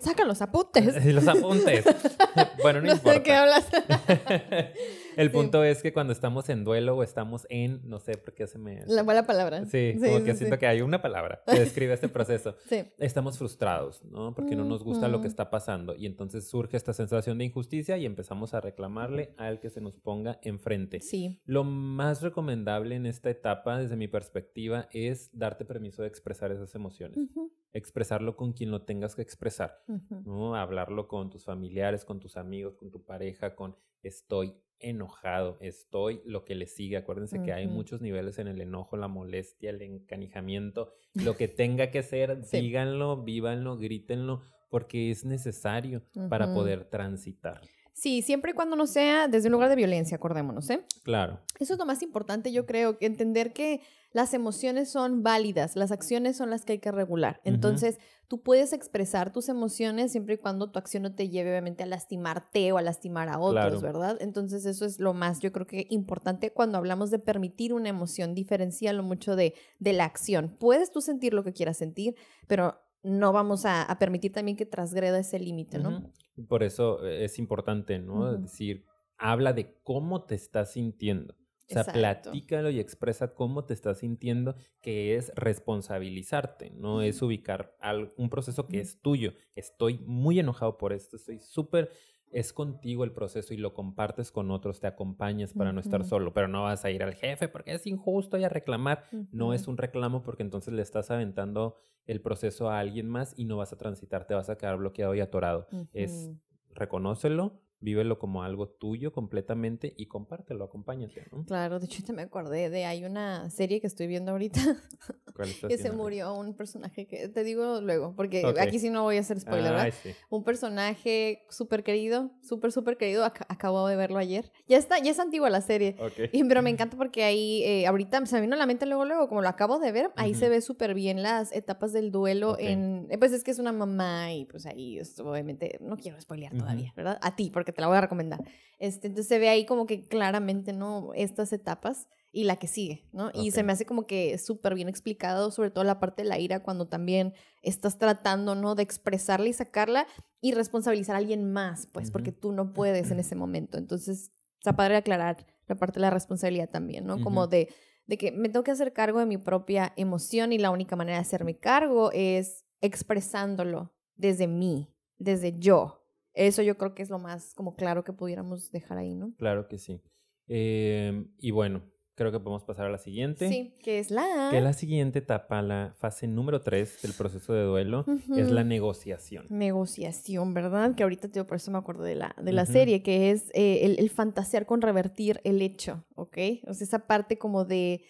Sacan los apuntes. <laughs>
los apuntes. <laughs> bueno, no,
No
importa.
sé de qué hablas. <laughs>
El
Sí.
punto es que cuando estamos en duelo o estamos en, no sé por qué se me...
La buena palabra.
Sí, como que
sí,
siento
sí.
que hay una palabra <laughs> que describe este proceso.
Sí.
Estamos frustrados, ¿no? Porque no nos gusta lo que
Ujú.
está pasando y entonces surge esta sensación de injusticia y empezamos a reclamarle al que se nos ponga enfrente.
Sí.
Lo más recomendable en esta etapa, desde mi perspectiva, es darte permiso de expresar esas emociones.
Ujú.
Expresarlo con quien lo tengas que expresar, ¿no? Hablarlo con tus familiares, con tus amigos, con tu pareja, con estoy enojado, estoy lo que le sigue. Acuérdense que hay muchos niveles en el enojo, la molestia, el encanijamiento. Lo que tenga que ser, <laughs> díganlo, vívanlo, grítenlo, porque es necesario para poder transitar.
Sí, siempre y cuando no sea desde un lugar de violencia, acordémonos, ¿eh?
Claro.
Eso es lo más importante, yo creo, que entender que las emociones son válidas, las acciones son las que hay que regular. Entonces, tú puedes expresar tus emociones siempre y cuando tu acción no te lleve obviamente a lastimarte o a lastimar a otros, ¿verdad? Entonces, eso es lo más, yo creo que importante cuando hablamos de permitir una emoción, diferenciarlo mucho de, de la acción. Puedes tú sentir lo que quieras sentir, pero no vamos a, permitir también que transgreda ese límite, ¿no?
Por eso eh, es importante, ¿no? Decir, habla de cómo te estás sintiendo. O sea, platícalo y expresa cómo te estás sintiendo, que es responsabilizarte, no es ubicar un proceso que es tuyo. Estoy muy enojado por esto, estoy súper es contigo el proceso y lo compartes con otros, te acompañas para no estar solo, pero no vas a ir al jefe porque es injusto y a reclamar. No es un reclamo porque entonces le estás aventando el proceso a alguien más y no vas a transitar, te vas a quedar bloqueado y atorado. Es reconócelo, vívelo como algo tuyo completamente y compártelo, acompáñate, ¿no?
Claro, de hecho te me acordé de, hay una serie que estoy viendo ahorita <laughs> que se murió un personaje que, te digo luego, porque aquí sí no voy a hacer spoiler, ¿verdad? Un personaje súper querido, súper, súper querido, acabo de verlo ayer. Ya está, ya es antigua la serie, y, pero me encanta porque ahí, eh, ahorita se me vino a la mente luego, luego, como lo acabo de ver, ahí se ve súper bien las etapas del duelo en, eh, pues es que es una mamá y pues ahí, obviamente, no quiero spoilear todavía, ¿verdad? A ti, porque te la voy a recomendar. Este, entonces se ve ahí como que claramente, ¿no? Estas etapas y la que sigue, ¿no? Y se me hace como que súper bien explicado, sobre todo la parte de la ira, cuando también estás tratando, ¿no? De expresarla y sacarla y responsabilizar a alguien más, pues, porque tú no puedes en ese <clears throat> momento. Entonces, está padre aclarar la parte de la responsabilidad también, ¿no? Como de, de que me tengo que hacer cargo de mi propia emoción y la única manera de hacerme cargo es expresándolo desde mí, desde yo, eso yo creo que es lo más como claro que pudiéramos dejar ahí, ¿no?
Claro que sí. Em, y bueno, creo que podemos pasar a la siguiente.
Sí, que es la...
Que la siguiente etapa, la fase número tres del proceso de duelo, es la negociación.
Negociación, ¿verdad? Que ahorita, tío, por eso me acuerdo de la, de la serie, que es eh, el, fantasear con revertir el hecho, ¿ok? O sea, esa parte como de...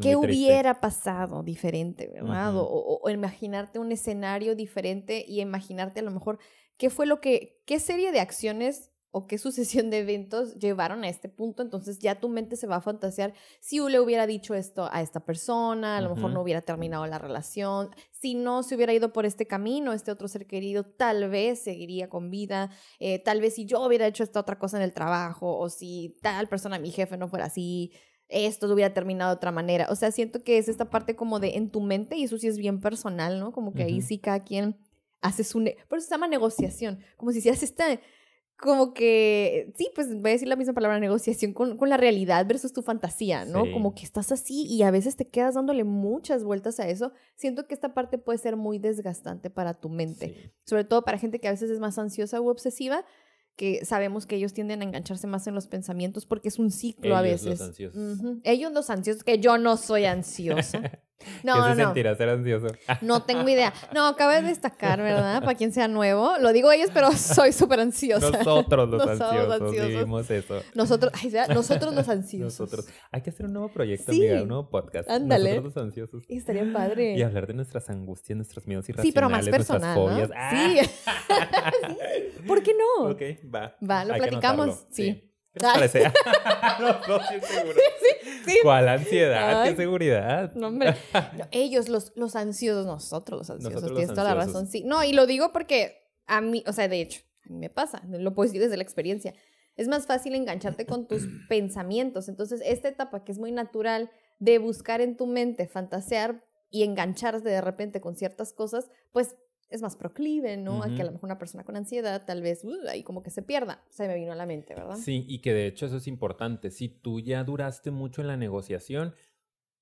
¿Qué hubiera pasado diferente, verdad? o, imaginarte un escenario diferente y imaginarte a lo mejor qué fue lo que, qué serie de acciones o qué <laughs> sucesión de eventos llevaron a este punto, entonces ya tu mente se va a fantasear si le hubiera dicho esto a esta persona, a lo mejor no hubiera terminado la relación, si no se hubiera ido por este camino, este otro ser querido, tal vez seguiría con vida, eh, tal vez si yo hubiera hecho esta otra cosa en el trabajo, o si tal persona, mi jefe, no fuera así, esto hubiera terminado de otra manera. O sea, siento que es esta parte como de en tu mente, y eso sí es bien personal, ¿no? Como que ahí sí cada quien haces un... Por eso se llama negociación, como si se hace esta... Como que, sí, pues voy a decir la misma palabra, negociación con, con la realidad versus tu fantasía, ¿no? Como que estás así y a veces te quedas dándole muchas vueltas a eso. Siento que esta parte puede ser muy desgastante para tu mente, sobre todo para gente que a veces es más ansiosa u obsesiva que sabemos que ellos tienden a engancharse más en los pensamientos porque es un ciclo a veces. Los ansiosos. Ellos los ansiosos, que yo no soy <laughs> ansiosa.
No, ¿Qué se sentirá ser ansioso? <laughs>
No tengo idea. No, acaba de destacar, ¿verdad? Para quien sea nuevo. Lo digo ellos, pero <laughs> soy súper ansiosa.
Nosotros los ansiosos, vivimos eso.
Nosotros, nosotros los ansiosos.
Nosotros. Hay que hacer un nuevo proyecto, amiga, un nuevo podcast.
Ándale.
Nosotros los ansiosos.
estaría padre.
Y hablar de nuestras angustias, nuestros miedos irracionales,
Sí, pero más personal, fobias.
¿no?
Sí. <laughs> sí. ¿Por qué no?
Ok, va.
Va, lo platicamos. sí.
¿Qué les parece? <laughs> Los dos, seguro. <laughs> Sí, sí. ¿Cuál ansiedad? ¿Qué seguridad?
No, hombre. <laughs> ellos, los, los ansiosos, nosotros los ansiosos. Tienes toda la razón, sí. No, y lo digo porque a mí, o sea, de hecho, a mí me pasa. Lo puedo decir desde la experiencia. Es más fácil engancharte con tus <clears throat> pensamientos. Entonces, esta etapa que es muy natural de buscar en tu mente, fantasear y engancharte de repente con ciertas cosas, pues es más proclive, ¿no? A que a lo mejor una persona con ansiedad tal vez uh, ahí como que se pierda. Se me vino a la mente, ¿verdad?
Sí, y que de hecho eso es importante. Si tú ya duraste mucho en la negociación,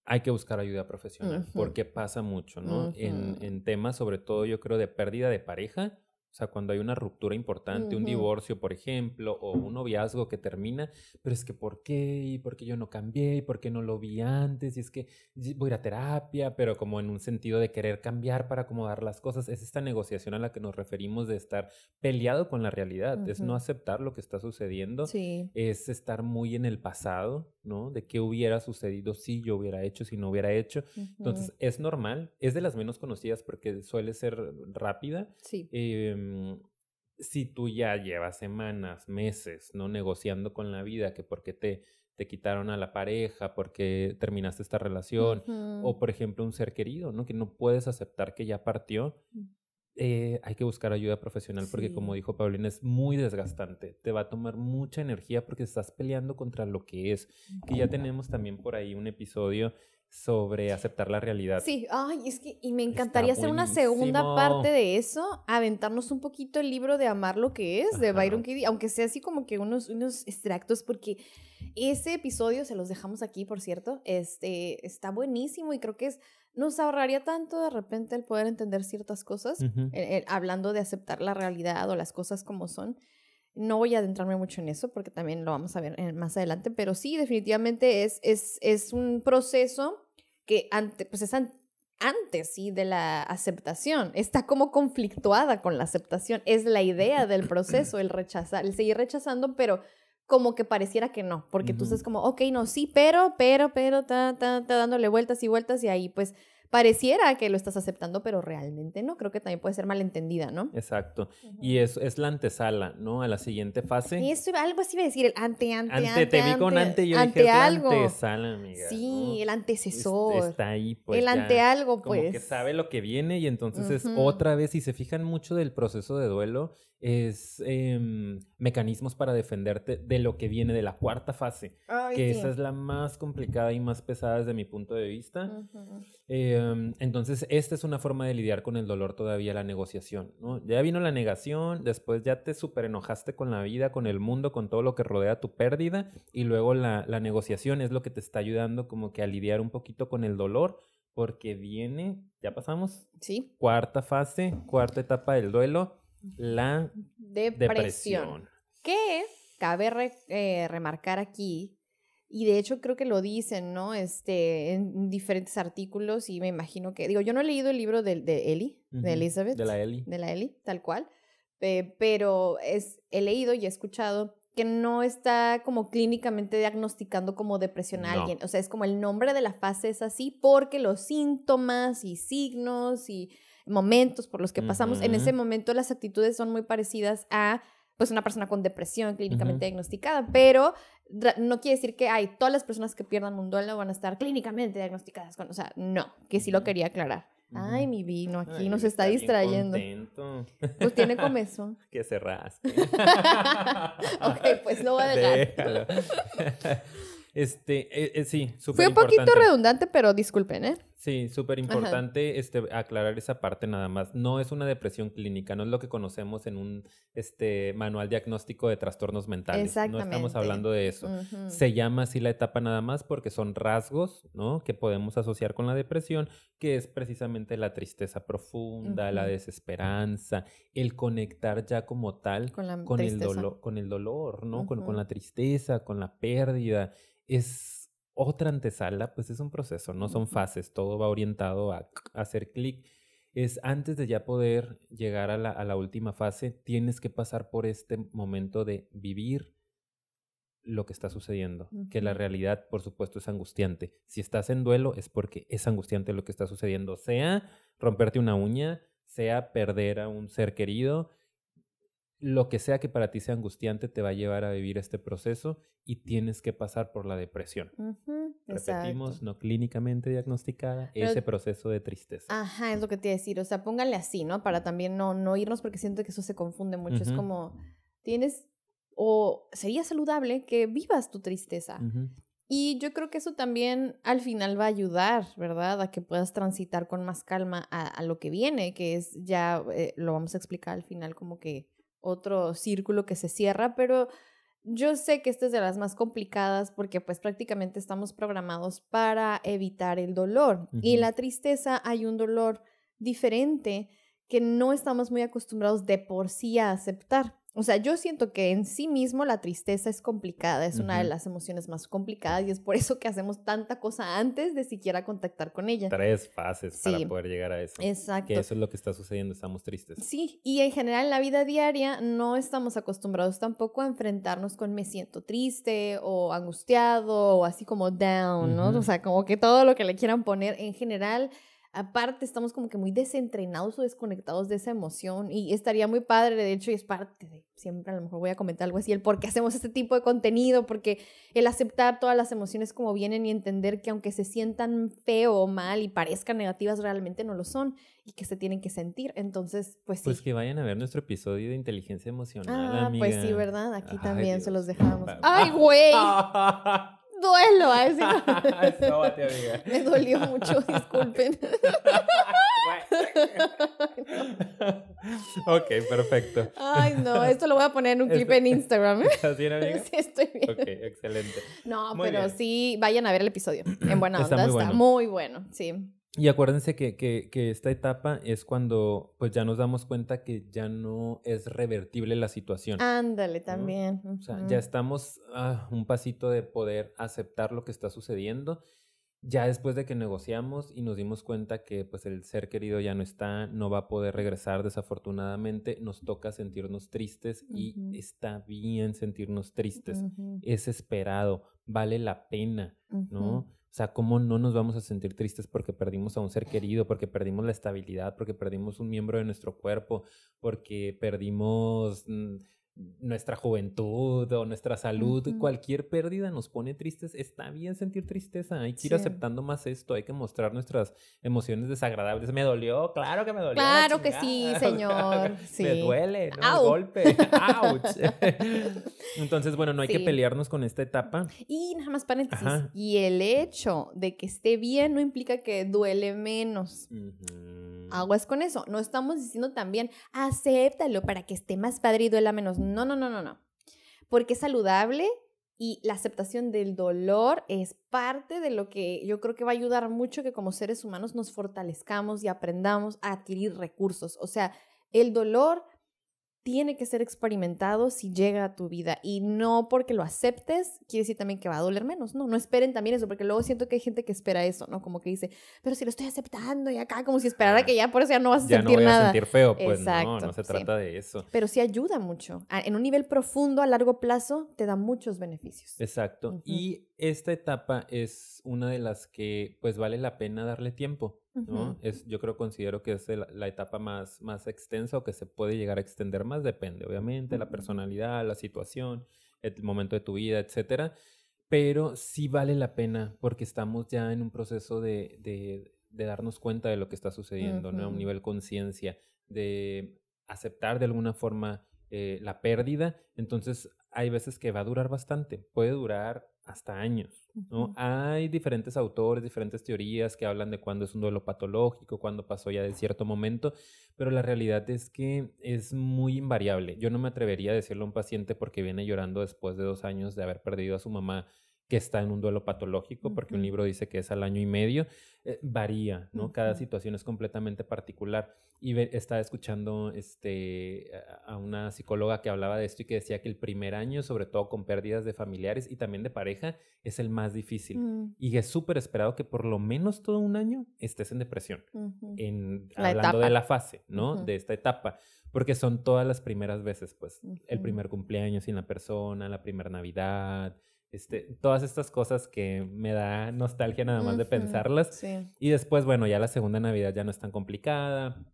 hay que buscar ayuda profesional, porque pasa mucho, ¿no? en, en temas, sobre todo yo creo, de pérdida de pareja, sea, cuando hay una ruptura importante, un divorcio, por ejemplo, o un noviazgo que termina, pero es que ¿por qué? ¿Y por qué yo no cambié? ¿Y por qué no lo vi antes? Y es que voy a ir a terapia, pero como en un sentido de querer cambiar para acomodar las cosas. Es esta negociación a la que nos referimos de estar peleado con la realidad, es no aceptar lo que está sucediendo, es estar muy en el pasado, ¿no? De qué hubiera sucedido si yo hubiera hecho, si no hubiera hecho. Entonces, es normal, es de las menos conocidas porque suele ser rápida.
Sí.
Em, si tú ya llevas semanas, meses, ¿no? Negociando con la vida, que porque te, te quitaron a la pareja, porque terminaste esta relación, o por ejemplo un ser querido, ¿no? Que no puedes aceptar que ya partió, mm. Eh, hay que buscar ayuda profesional porque como dijo Paulina, es muy desgastante, te va a tomar mucha energía porque estás peleando contra lo que es, que ya tenemos también por ahí un episodio sobre aceptar la realidad.
Sí, ay, es que, y me encantaría hacer una segunda parte de eso, aventarnos un poquito el libro de Amar lo que es, de Byron Katie, aunque sea así como que unos, unos extractos, porque ese episodio, se los dejamos aquí, por cierto, este, está buenísimo y creo que es, nos ahorraría tanto de repente el poder entender ciertas cosas, hablando de aceptar la realidad o las cosas como son. No voy a adentrarme mucho en eso porque también lo vamos a ver más adelante, pero sí, definitivamente es, es, es un proceso que antes, pues es antes, sí, de la aceptación. Está como conflictuada con la aceptación. Es la idea del <clears throat> proceso, el rechazar, el seguir rechazando, pero como que pareciera que no, porque tú estás como, ok, no, sí, pero, pero, pero, está dándole vueltas y vueltas y ahí pues pareciera que lo estás aceptando, pero realmente no. Creo que también puede ser malentendida, ¿no?
Exacto. Y es, es la antesala, ¿no? A la siguiente fase.
Y eso, algo así iba a decir, el ante, ante, ante.
ante te vi con ante, yo ante dije, algo. antesala, amiga.
Sí, el antecesor.
Está ahí, pues.
El ante algo,
pues.
Como
que sabe lo que viene y entonces es otra vez, y se fijan mucho del proceso de duelo, es em, mecanismos para defenderte de lo que viene de la cuarta fase, que esa es la más complicada y más pesada desde mi punto de vista. Em, entonces, esta es una forma de lidiar con el dolor todavía, la negociación. ¿no? Ya vino la negación, después ya te super enojaste con la vida, con el mundo, con todo lo que rodea tu pérdida, y luego la, la negociación es lo que te está ayudando como que a lidiar un poquito con el dolor, porque viene, ya pasamos,
sí.
cuarta fase, cuarta etapa del duelo la depresión.
Que cabe eh, remarcar aquí, y de hecho creo que lo dicen, ¿no? Este, en diferentes artículos, y me imagino que, digo, yo no he leído el libro de, de Ellie, de Elizabeth.
De la Ellie.
De la Ellie, tal cual. pero es, he leído y he escuchado que no está como clínicamente diagnosticando como depresión a alguien. O sea, es como el nombre de la fase es así porque los síntomas y signos y momentos por los que pasamos, en ese momento las actitudes son muy parecidas a pues una persona con depresión clínicamente diagnosticada, pero no quiere decir que hay todas las personas que pierdan un duelo van a estar clínicamente diagnosticadas con, o sea, no, que sí lo quería aclarar. Ay, mi vino aquí nos está, distrayendo. Pues tiene comezón. <laughs>
que se rasque. <laughs>
ok, pues lo voy a <laughs> dejar.
Este, eh, eh, sí,
súper Fue un poquito redundante, pero disculpen, ¿eh?
Sí, súper importante este, aclarar esa parte nada más. No es una depresión clínica, no es lo que conocemos en un este, manual diagnóstico de trastornos mentales. No estamos hablando de eso. Se llama así la etapa nada más porque son rasgos, ¿no? Que podemos asociar con la depresión, que es precisamente la tristeza profunda, la desesperanza, el conectar ya como tal con, el, dolor, con el dolor, ¿no? con, con la tristeza, con la pérdida es otra antesala, pues es un proceso, no son fases, todo va orientado a, hacer clic. Es antes de ya poder llegar a la, última fase, tienes que pasar por este momento de vivir lo que está sucediendo, que la realidad, por supuesto, es angustiante. Si estás en duelo es porque es angustiante lo que está sucediendo, sea romperte una uña, sea perder a un ser querido, lo que sea que para ti sea angustiante te va a llevar a vivir este proceso y tienes que pasar por la depresión. Repetimos, no clínicamente diagnosticada, ese proceso de tristeza.
Ajá, es lo que te iba a decir. O sea, pónganle así, ¿no? Para también no, no irnos porque siento que eso se confunde mucho. Es como, tienes, o sería saludable que vivas tu tristeza. Y yo creo que eso también al final va a ayudar, ¿verdad? A que puedas transitar con más calma a, lo que viene, que es ya, eh, lo vamos a explicar al final como que otro círculo que se cierra, pero yo sé que esta es de las más complicadas porque pues prácticamente estamos programados para evitar el dolor y la tristeza hay un dolor diferente que no estamos muy acostumbrados de por sí a aceptar. O sea, yo siento que en sí mismo la tristeza es complicada, es una de las emociones más complicadas y es por eso que hacemos tanta cosa antes de siquiera contactar con ella.
Tres fases para poder llegar a eso.
Exacto.
Que eso es lo que está sucediendo, estamos tristes.
Sí, y en general en la vida diaria no estamos acostumbrados tampoco a enfrentarnos con me siento triste o angustiado o así como down, ¿no? O sea, como que todo lo que le quieran poner en general aparte estamos como que muy desentrenados o desconectados de esa emoción y estaría muy padre, de hecho, y es parte de, siempre a lo mejor voy a comentar algo así, el por qué hacemos este tipo de contenido, porque el aceptar todas las emociones como vienen y entender que aunque se sientan feo o mal y parezcan negativas, realmente no lo son y que se tienen que sentir. Entonces, pues sí.
Pues que vayan a ver nuestro episodio de inteligencia emocional. Ah,
pues sí, ¿verdad? Aquí también se los dejamos. ¡Ay, güey! <laughs> duelo a decir. amiga. Me dolió mucho, <laughs> disculpen. <laughs>
ok, perfecto.
Ay, no, esto lo voy a poner en un clip en Instagram. <laughs>
¿Estás bien, amiga?
Sí, estoy bien.
Ok, excelente.
No, pero sí, vayan a ver el episodio. En buena onda, está muy bueno, sí.
Y acuérdense que, que, que, esta etapa es cuando pues ya nos damos cuenta que ya no es revertible la situación.
Ándale, también.
O sea, ya estamos a un pasito de poder aceptar lo que está sucediendo. Ya después de que negociamos y nos dimos cuenta que pues el ser querido ya no está, no va a poder regresar desafortunadamente, nos toca sentirnos tristes y está bien sentirnos tristes. Es esperado, vale la pena, ¿no? O sea, ¿cómo no nos vamos a sentir tristes porque perdimos a un ser querido, porque perdimos la estabilidad, porque perdimos un miembro de nuestro cuerpo, porque perdimos mm, nuestra juventud o nuestra salud, cualquier pérdida nos pone tristes. Está bien sentir tristeza, hay que ir aceptando más esto, hay que mostrar nuestras emociones desagradables. Me dolió, claro que me dolió.
Claro que sí, <laughs> señor.
Me duele, ¿no? golpe. <laughs> Entonces, bueno, no hay que pelearnos con esta etapa.
Y nada más paréntesis. Y el hecho de que esté bien no implica que duele menos. Aguas con eso. No estamos diciendo también, acéptalo para que esté más padre y duela menos. No, no, no, no, no. Porque es saludable y la aceptación del dolor es parte de lo que yo creo que va a ayudar mucho que como seres humanos nos fortalezcamos y aprendamos a adquirir recursos. O sea, el dolor tiene que ser experimentado si llega a tu vida y no porque lo aceptes quiere decir también que va a doler menos, no, no esperen también eso, porque luego siento que hay gente que espera eso, ¿no? Como que dice, pero si lo estoy aceptando y acá como si esperara que ya por eso ya no vas a sentir nada.
Ya no sentir feo, pues no, no se trata de eso.
Pero sí ayuda mucho, en un nivel profundo a largo plazo te da muchos beneficios.
Exacto, y esta etapa es una de las que pues vale la pena darle tiempo. ¿No? es, yo creo, considero que es la, etapa más, más extensa o que se puede llegar a extender más, depende, obviamente, la personalidad, la situación, el momento de tu vida, etcétera. Pero sí vale la pena porque estamos ya en un proceso de, de, darnos cuenta de lo que está sucediendo, ¿no? A un nivel conciencia, de aceptar de alguna forma eh, la pérdida. Entonces, hay veces que va a durar bastante, puede durar hasta años. ¿no? Hay diferentes autores, diferentes teorías que hablan de cuándo es un duelo patológico, cuándo pasó ya de cierto momento, pero la realidad es que es muy invariable. Yo no me atrevería a decirle a un paciente porque viene llorando después de dos años de haber perdido a su mamá que está en un duelo patológico, porque un libro dice que es al año y medio, eh, varía, ¿no? Cada situación es completamente particular. Y estaba escuchando este, a una psicóloga que hablaba de esto y que decía que el primer año, sobre todo con pérdidas de familiares y también de pareja, es el más difícil. Mm. Y es súper esperado que por lo menos todo un año estés en depresión, en, hablando de la fase, ¿no? De esta etapa porque son todas las primeras veces, pues, el primer cumpleaños sin la persona, la primera Navidad, este, todas estas cosas que me da nostalgia nada más de pensarlas. Y después, bueno, ya la segunda Navidad ya no es tan complicada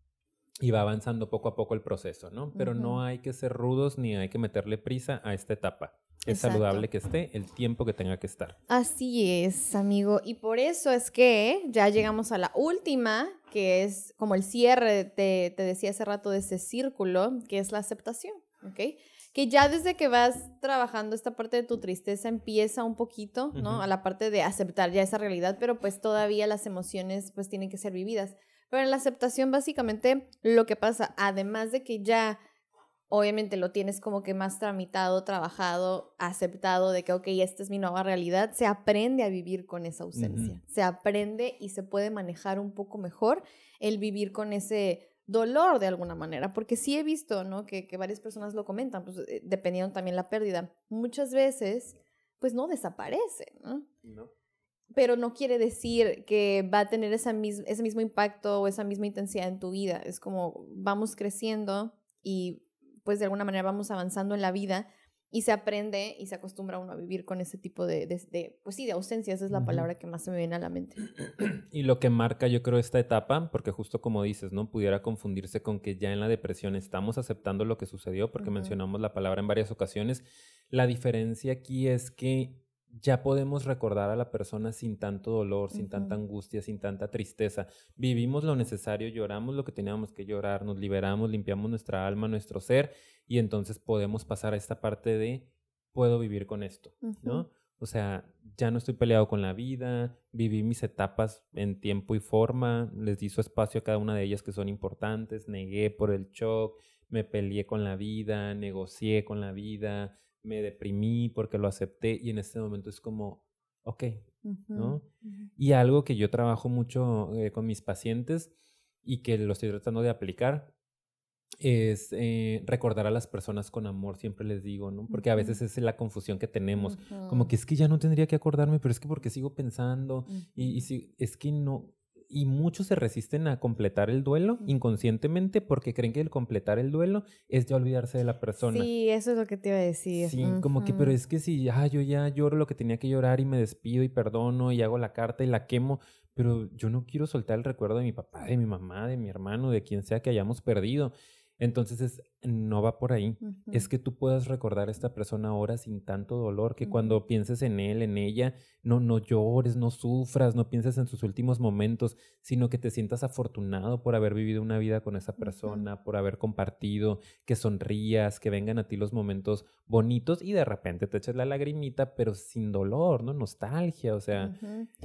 y va avanzando poco a poco el proceso, ¿no? Pero no hay que ser rudos ni hay que meterle prisa a esta etapa. Es saludable que esté el tiempo que tenga que estar.
Así es, amigo. Y por eso es que ya llegamos a la última, que es como el cierre, te, te decía hace rato, de ese círculo, que es la aceptación, ¿ok? Que ya desde que vas trabajando esta parte de tu tristeza empieza un poquito, ¿no? A la parte de aceptar ya esa realidad, pero pues todavía las emociones pues tienen que ser vividas. Pero en la aceptación básicamente lo que pasa, además de que ya obviamente lo tienes como que más tramitado, trabajado, aceptado de que, ok, esta es mi nueva realidad, se aprende a vivir con esa ausencia, se aprende y se puede manejar un poco mejor el vivir con ese dolor de alguna manera, porque sí he visto, ¿no? Que, que varias personas lo comentan, pues eh, dependiendo también la pérdida. Muchas veces, pues no desaparece, ¿no?
No.
Pero no quiere decir que va a tener esa mis- ese mismo impacto o esa misma intensidad en tu vida. Es como vamos creciendo y pues de alguna manera vamos avanzando en la vida y se aprende y se acostumbra uno a vivir con ese tipo de, de- de- pues sí, de ausencia. Esa es la palabra que más se me viene a la mente. <clears throat>
Y lo que marca, yo creo, esta etapa, porque justo como dices, ¿no? Pudiera confundirse con que ya en la depresión estamos aceptando lo que sucedió, porque mencionamos la palabra en varias ocasiones. La diferencia aquí es que ya podemos recordar a la persona sin tanto dolor, sin tanta angustia, sin tanta tristeza. Vivimos lo necesario, lloramos lo que teníamos que llorar, nos liberamos, limpiamos nuestra alma, nuestro ser, y entonces podemos pasar a esta parte de puedo vivir con esto, ¿no? O sea, ya no estoy peleado con la vida, viví mis etapas en tiempo y forma, les di su espacio a cada una de ellas que son importantes, negué por el shock, me peleé con la vida, negocié con la vida, me deprimí porque lo acepté y en este momento es como, ok. ¿no? Y algo que yo trabajo mucho eh, con mis pacientes y que lo estoy tratando de aplicar es eh, recordar a las personas con amor, siempre les digo, ¿no? Porque a veces es la confusión que tenemos. Como que es que ya no tendría que acordarme, pero es que porque sigo pensando y, y si, es que no. Y muchos se resisten a completar el duelo
inconscientemente
porque creen que el completar el duelo es ya olvidarse de la persona.
Sí, eso es lo que te iba a decir.
Sí, como que, pero es que si ah, yo ya lloro lo que tenía que llorar y me despido y perdono y hago la carta y la quemo, pero yo no quiero soltar el recuerdo de mi papá, de mi mamá, de mi hermano, de quien sea que hayamos perdido. Entonces es, no va por ahí. Es que tú puedas recordar a esta persona ahora sin tanto dolor, que cuando pienses en él, en ella, no, no llores, no sufras, no pienses en sus últimos momentos, sino que te sientas afortunado por haber vivido una vida con esa persona, por haber compartido, que sonrías, que vengan a ti los momentos bonitos y de repente te eches la lagrimita, pero sin dolor, ¿no? Nostalgia, o sea,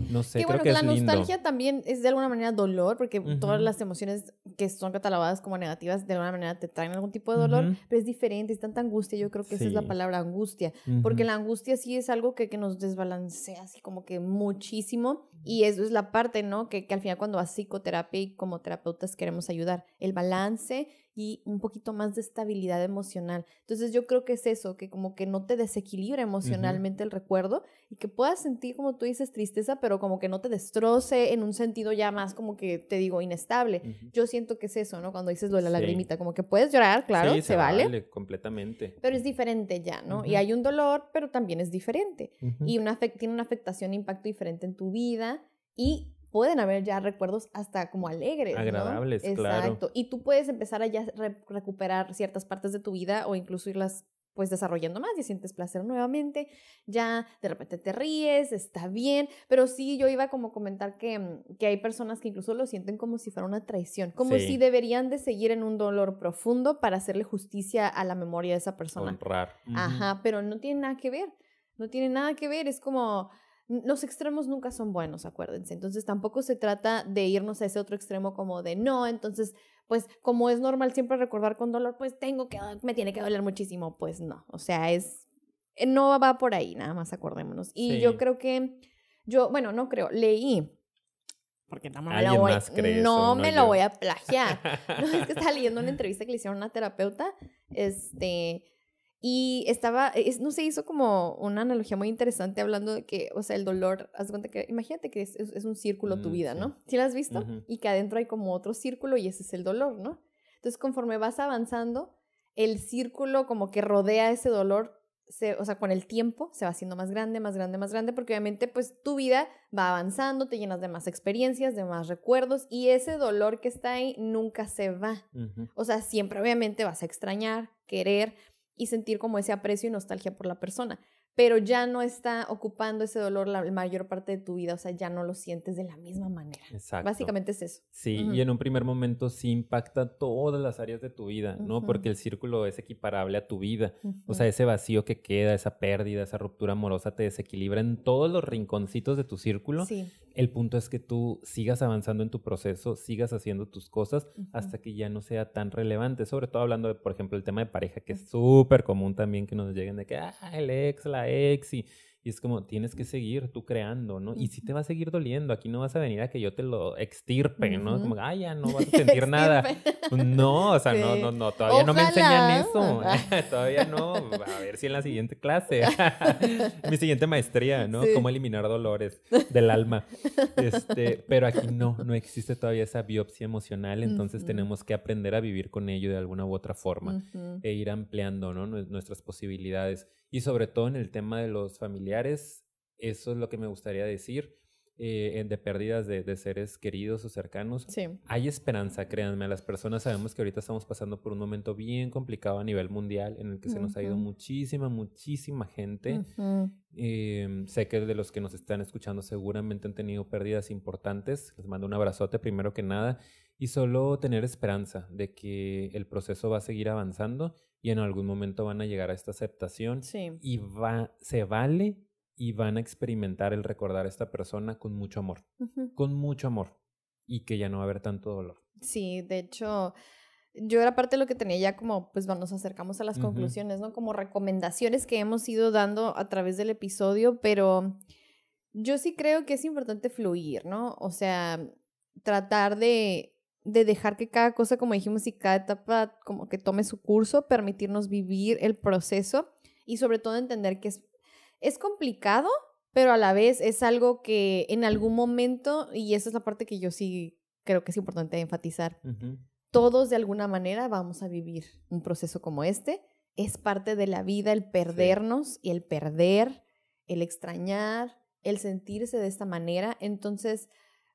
no sé, creo que
la
es lindo.
nostalgia también es de alguna manera dolor, porque todas las emociones que son catalogadas como negativas de alguna manera te traen algún tipo de dolor,
Ujú.
pero es diferente, es tanta angustia, yo creo que esa es la
Sí.
palabra angustia, porque
Ujú.
la angustia sí es algo que, que nos desbalancea así como que muchísimo y eso es la parte, ¿no? Que, que al final cuando a psicoterapia y como terapeutas queremos ayudar, el balance y un poquito más de estabilidad emocional. Entonces yo creo que es eso, que como que no te desequilibra emocionalmente el recuerdo y que puedas sentir, como tú dices, tristeza, pero como que no te destroce en un sentido ya más como que, te digo, inestable. Yo siento que es eso, ¿no? Cuando dices lo de la
Sí.
lagrimita, como que puedes llorar, claro,
Sí,
se, vale,
completamente.
pero es diferente ya, ¿no? Y hay un dolor, pero también es diferente. Y una tiene una afectación, impacto diferente en tu vida y pueden haber ya recuerdos hasta como alegres, ¿no?
Agradables, claro.
Exacto. Y tú puedes empezar a ya re- recuperar ciertas partes de tu vida o incluso irlas pues desarrollando más y sientes placer nuevamente, ya de repente te ríes, está bien, pero sí yo iba como a comentar que, mm, que hay personas que incluso lo sienten como si fuera una traición, como
Sí.
si deberían de seguir en un dolor profundo para hacerle justicia a la memoria de esa persona.
Honrar.
Ajá, pero no tiene nada que ver. No tiene nada que ver. Es como. Los extremos nunca son buenos, acuérdense. Entonces tampoco se trata de irnos a ese otro extremo como de no, entonces, pues como es normal siempre recordar con dolor, pues tengo que, me tiene que doler muchísimo. Pues no, o sea, es, eh, no va por ahí, nada más acordémonos. Y
Sí.
yo creo que, yo, bueno, no creo, leí, porque no me lo voy,
cree
no
eso, no
me lo voy a plagiar. <laughs> <laughs> No, es que estaba leyendo una entrevista que le hicieron a una terapeuta, este, y estaba, es, no sé, hizo como una analogía muy interesante hablando de que, o sea, el dolor, haz cuenta que, imagínate que es, es- es un círculo tu
Mm,
vida,
sí.
¿no? ¿Sí lo has visto? Y que adentro hay como otro círculo y ese es el dolor, ¿no? Entonces, conforme vas avanzando, el círculo como que rodea ese dolor, se, o sea, con el tiempo se va haciendo más grande, más grande, más grande, porque obviamente pues tu vida va avanzando, te llenas de más experiencias, de más recuerdos y ese dolor que está ahí nunca se va. O sea, siempre obviamente vas a extrañar, querer y sentir como ese aprecio y nostalgia por la persona, pero ya no está ocupando ese dolor la mayor parte de tu vida, o sea, ya no lo sientes de la misma manera.
Exacto.
Básicamente es eso.
Sí, y en un primer momento sí impacta todas las áreas de tu vida, ¿no?
Ujú.
Porque el círculo es equiparable a tu vida. O sea, ese vacío que queda, esa pérdida, esa ruptura amorosa te desequilibra en todos los rinconcitos de tu círculo.
Sí.
El punto es que tú sigas avanzando en tu proceso, sigas haciendo tus cosas hasta que ya no sea tan relevante. Sobre todo hablando de, por ejemplo, el tema de pareja, que es súper común también que nos lleguen de que, ah, el ex, la ex, y, Y es como, tienes que seguir tú creando, ¿no? Y si te va a seguir doliendo, aquí no vas a venir a que yo te lo extirpe, ¿no? Como, ah, ya no vas a <laughs> sentir nada. No, o sea, no, no, no, todavía no me enseñan eso. <laughs> <laughs> todavía no. A ver si en la siguiente clase, mi siguiente maestría, ¿no? Cómo eliminar dolores del alma. Este, pero aquí no, no existe todavía esa biopsia emocional, entonces tenemos que aprender a vivir con ello de alguna u otra forma e ir ampliando, ¿no? Nuestras posibilidades. Y sobre todo en el tema de los familiares, eso es lo que me gustaría decir. Eh, de pérdidas de, seres queridos o cercanos. Hay esperanza, créanme. Las personas sabemos que ahorita estamos pasando por un momento bien complicado a nivel mundial en el que se nos ha ido muchísima, muchísima gente. Em, sé que de los que nos están escuchando seguramente han tenido pérdidas importantes. Les mando un abrazote primero que nada y solo tener esperanza de que el proceso va a seguir avanzando y en algún momento van a llegar a esta aceptación y va, se vale y van a experimentar el recordar a esta persona con mucho amor, con mucho amor y que ya no va a haber tanto dolor.
Sí, de hecho, yo era parte de lo que tenía ya como, pues nos acercamos a las conclusiones, ¿no? Como recomendaciones que hemos ido dando a través del episodio, pero yo sí creo que es importante fluir, ¿no? O sea, tratar de de dejar que cada cosa, como dijimos, y cada etapa como que tome su curso, permitirnos vivir el proceso y sobre todo entender que es, es complicado, pero a la vez es algo que en algún momento, y esa es la parte que yo sí creo que es importante enfatizar, todos de alguna manera vamos a vivir un proceso como este. Es parte de la vida el perdernos y el perder, el extrañar, el sentirse de esta manera. Entonces,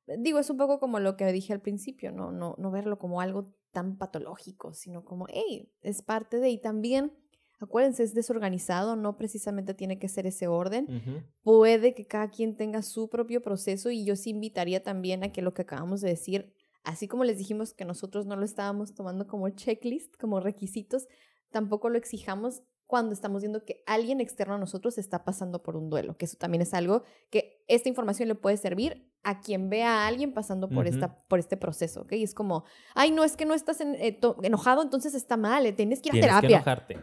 digo, es un poco como lo que dije al principio, no, no, no verlo como algo tan patológico, sino como, hey, es parte de, y también, acuérdense, es desorganizado, no precisamente tiene que ser ese orden, puede que cada quien tenga su propio proceso y yo sí invitaría también a que lo que acabamos de decir, así como les dijimos que nosotros no lo estábamos tomando como checklist, como requisitos, tampoco lo exijamos cuando estamos viendo que alguien externo a nosotros está pasando por un duelo, que eso también es algo que esta información le puede servir a quien vea a alguien pasando por, esta, por este proceso, ¿ok? Y es como, ay, no, es que no estás eh, enojado, entonces está mal, eh, tienes que ir a tienes terapia. Que enojarte.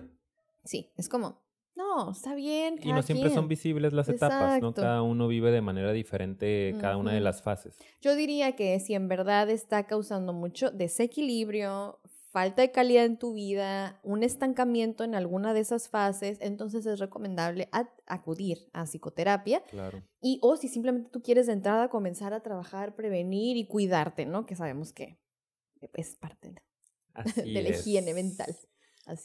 Sí, es como, no, está bien.
y no siempre son visibles las etapas, ¿no? Cada uno vive de manera diferente cada una de las fases.
Yo diría que si en verdad está causando mucho desequilibrio, falta de calidad en tu vida, un estancamiento en alguna de esas fases, entonces es recomendable acudir a psicoterapia. Claro. Y o si simplemente tú quieres de entrada comenzar a trabajar, prevenir y cuidarte, ¿no? Que sabemos que es parte de, <laughs> la higiene mental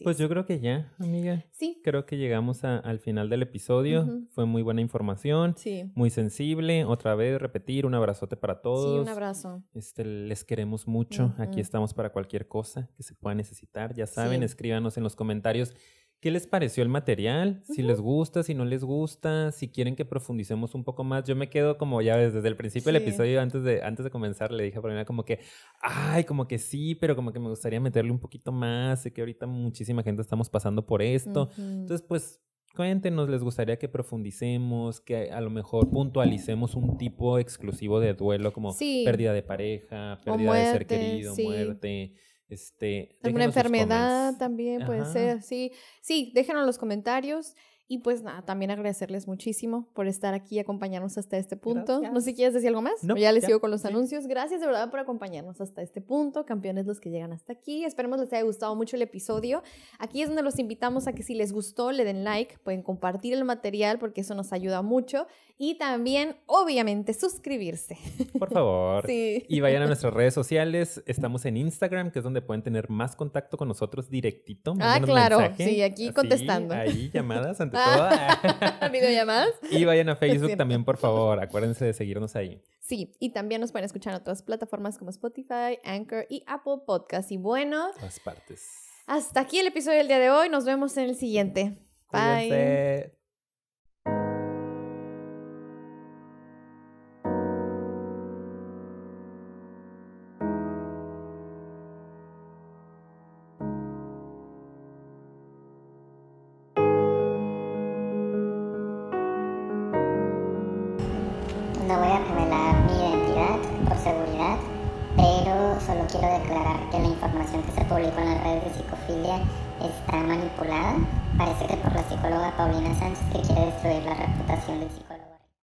pues yo creo que ya, amiga. Sí. Creo que llegamos al final del episodio. Fue muy buena información. Sí. Muy sensible. Otra vez, repetir, un abrazote para todos. Sí,
un abrazo.
Este, les queremos mucho. Aquí estamos para cualquier cosa que se pueda necesitar. Ya saben, escríbanos en los comentarios ¿Qué les pareció el material? Si les gusta, si no les gusta, si quieren que profundicemos un poco más. Yo me quedo como ya desde el principio del episodio, antes de, antes de comenzar, le dije a Paulina como que, ay, como que sí, pero como que me gustaría meterle un poquito más. Sé que ahorita muchísima gente estamos pasando por esto. Entonces, pues cuéntenos, les gustaría que profundicemos, que a lo mejor puntualicemos un tipo exclusivo de duelo como pérdida de pareja, pérdida de ser querido, muerte. Este,
Alguna enfermedad también puede ser, sí. Sí, déjenos en los comentarios. Y pues nada, también agradecerles muchísimo por estar aquí y acompañarnos hasta este punto. No sé si quieres decir algo más. No, ya les sigo con los anuncios. Gracias de verdad por acompañarnos hasta este punto. Campeones los que llegan hasta aquí. Esperemos les haya gustado mucho el episodio. Aquí es donde los invitamos a que si les gustó, le den like, pueden compartir el material porque eso nos ayuda mucho. Y también, obviamente, suscribirse.
Por favor. <laughs> sí. Y vayan a nuestras redes sociales. Estamos en Instagram, que es donde pueden tener más contacto con nosotros directito.
Ah, claro. Sí, aquí contestando.
Ahí, llamadas ante <laughs> <laughs>
Videollamadas.
Y vayan a Facebook también, por favor. Acuérdense de seguirnos ahí.
Sí, y también nos pueden escuchar en otras plataformas como Spotify, Anchor y Apple Podcast. Y bueno,
todas partes.
Hasta aquí el episodio del día de hoy. Nos vemos en el siguiente. Bye.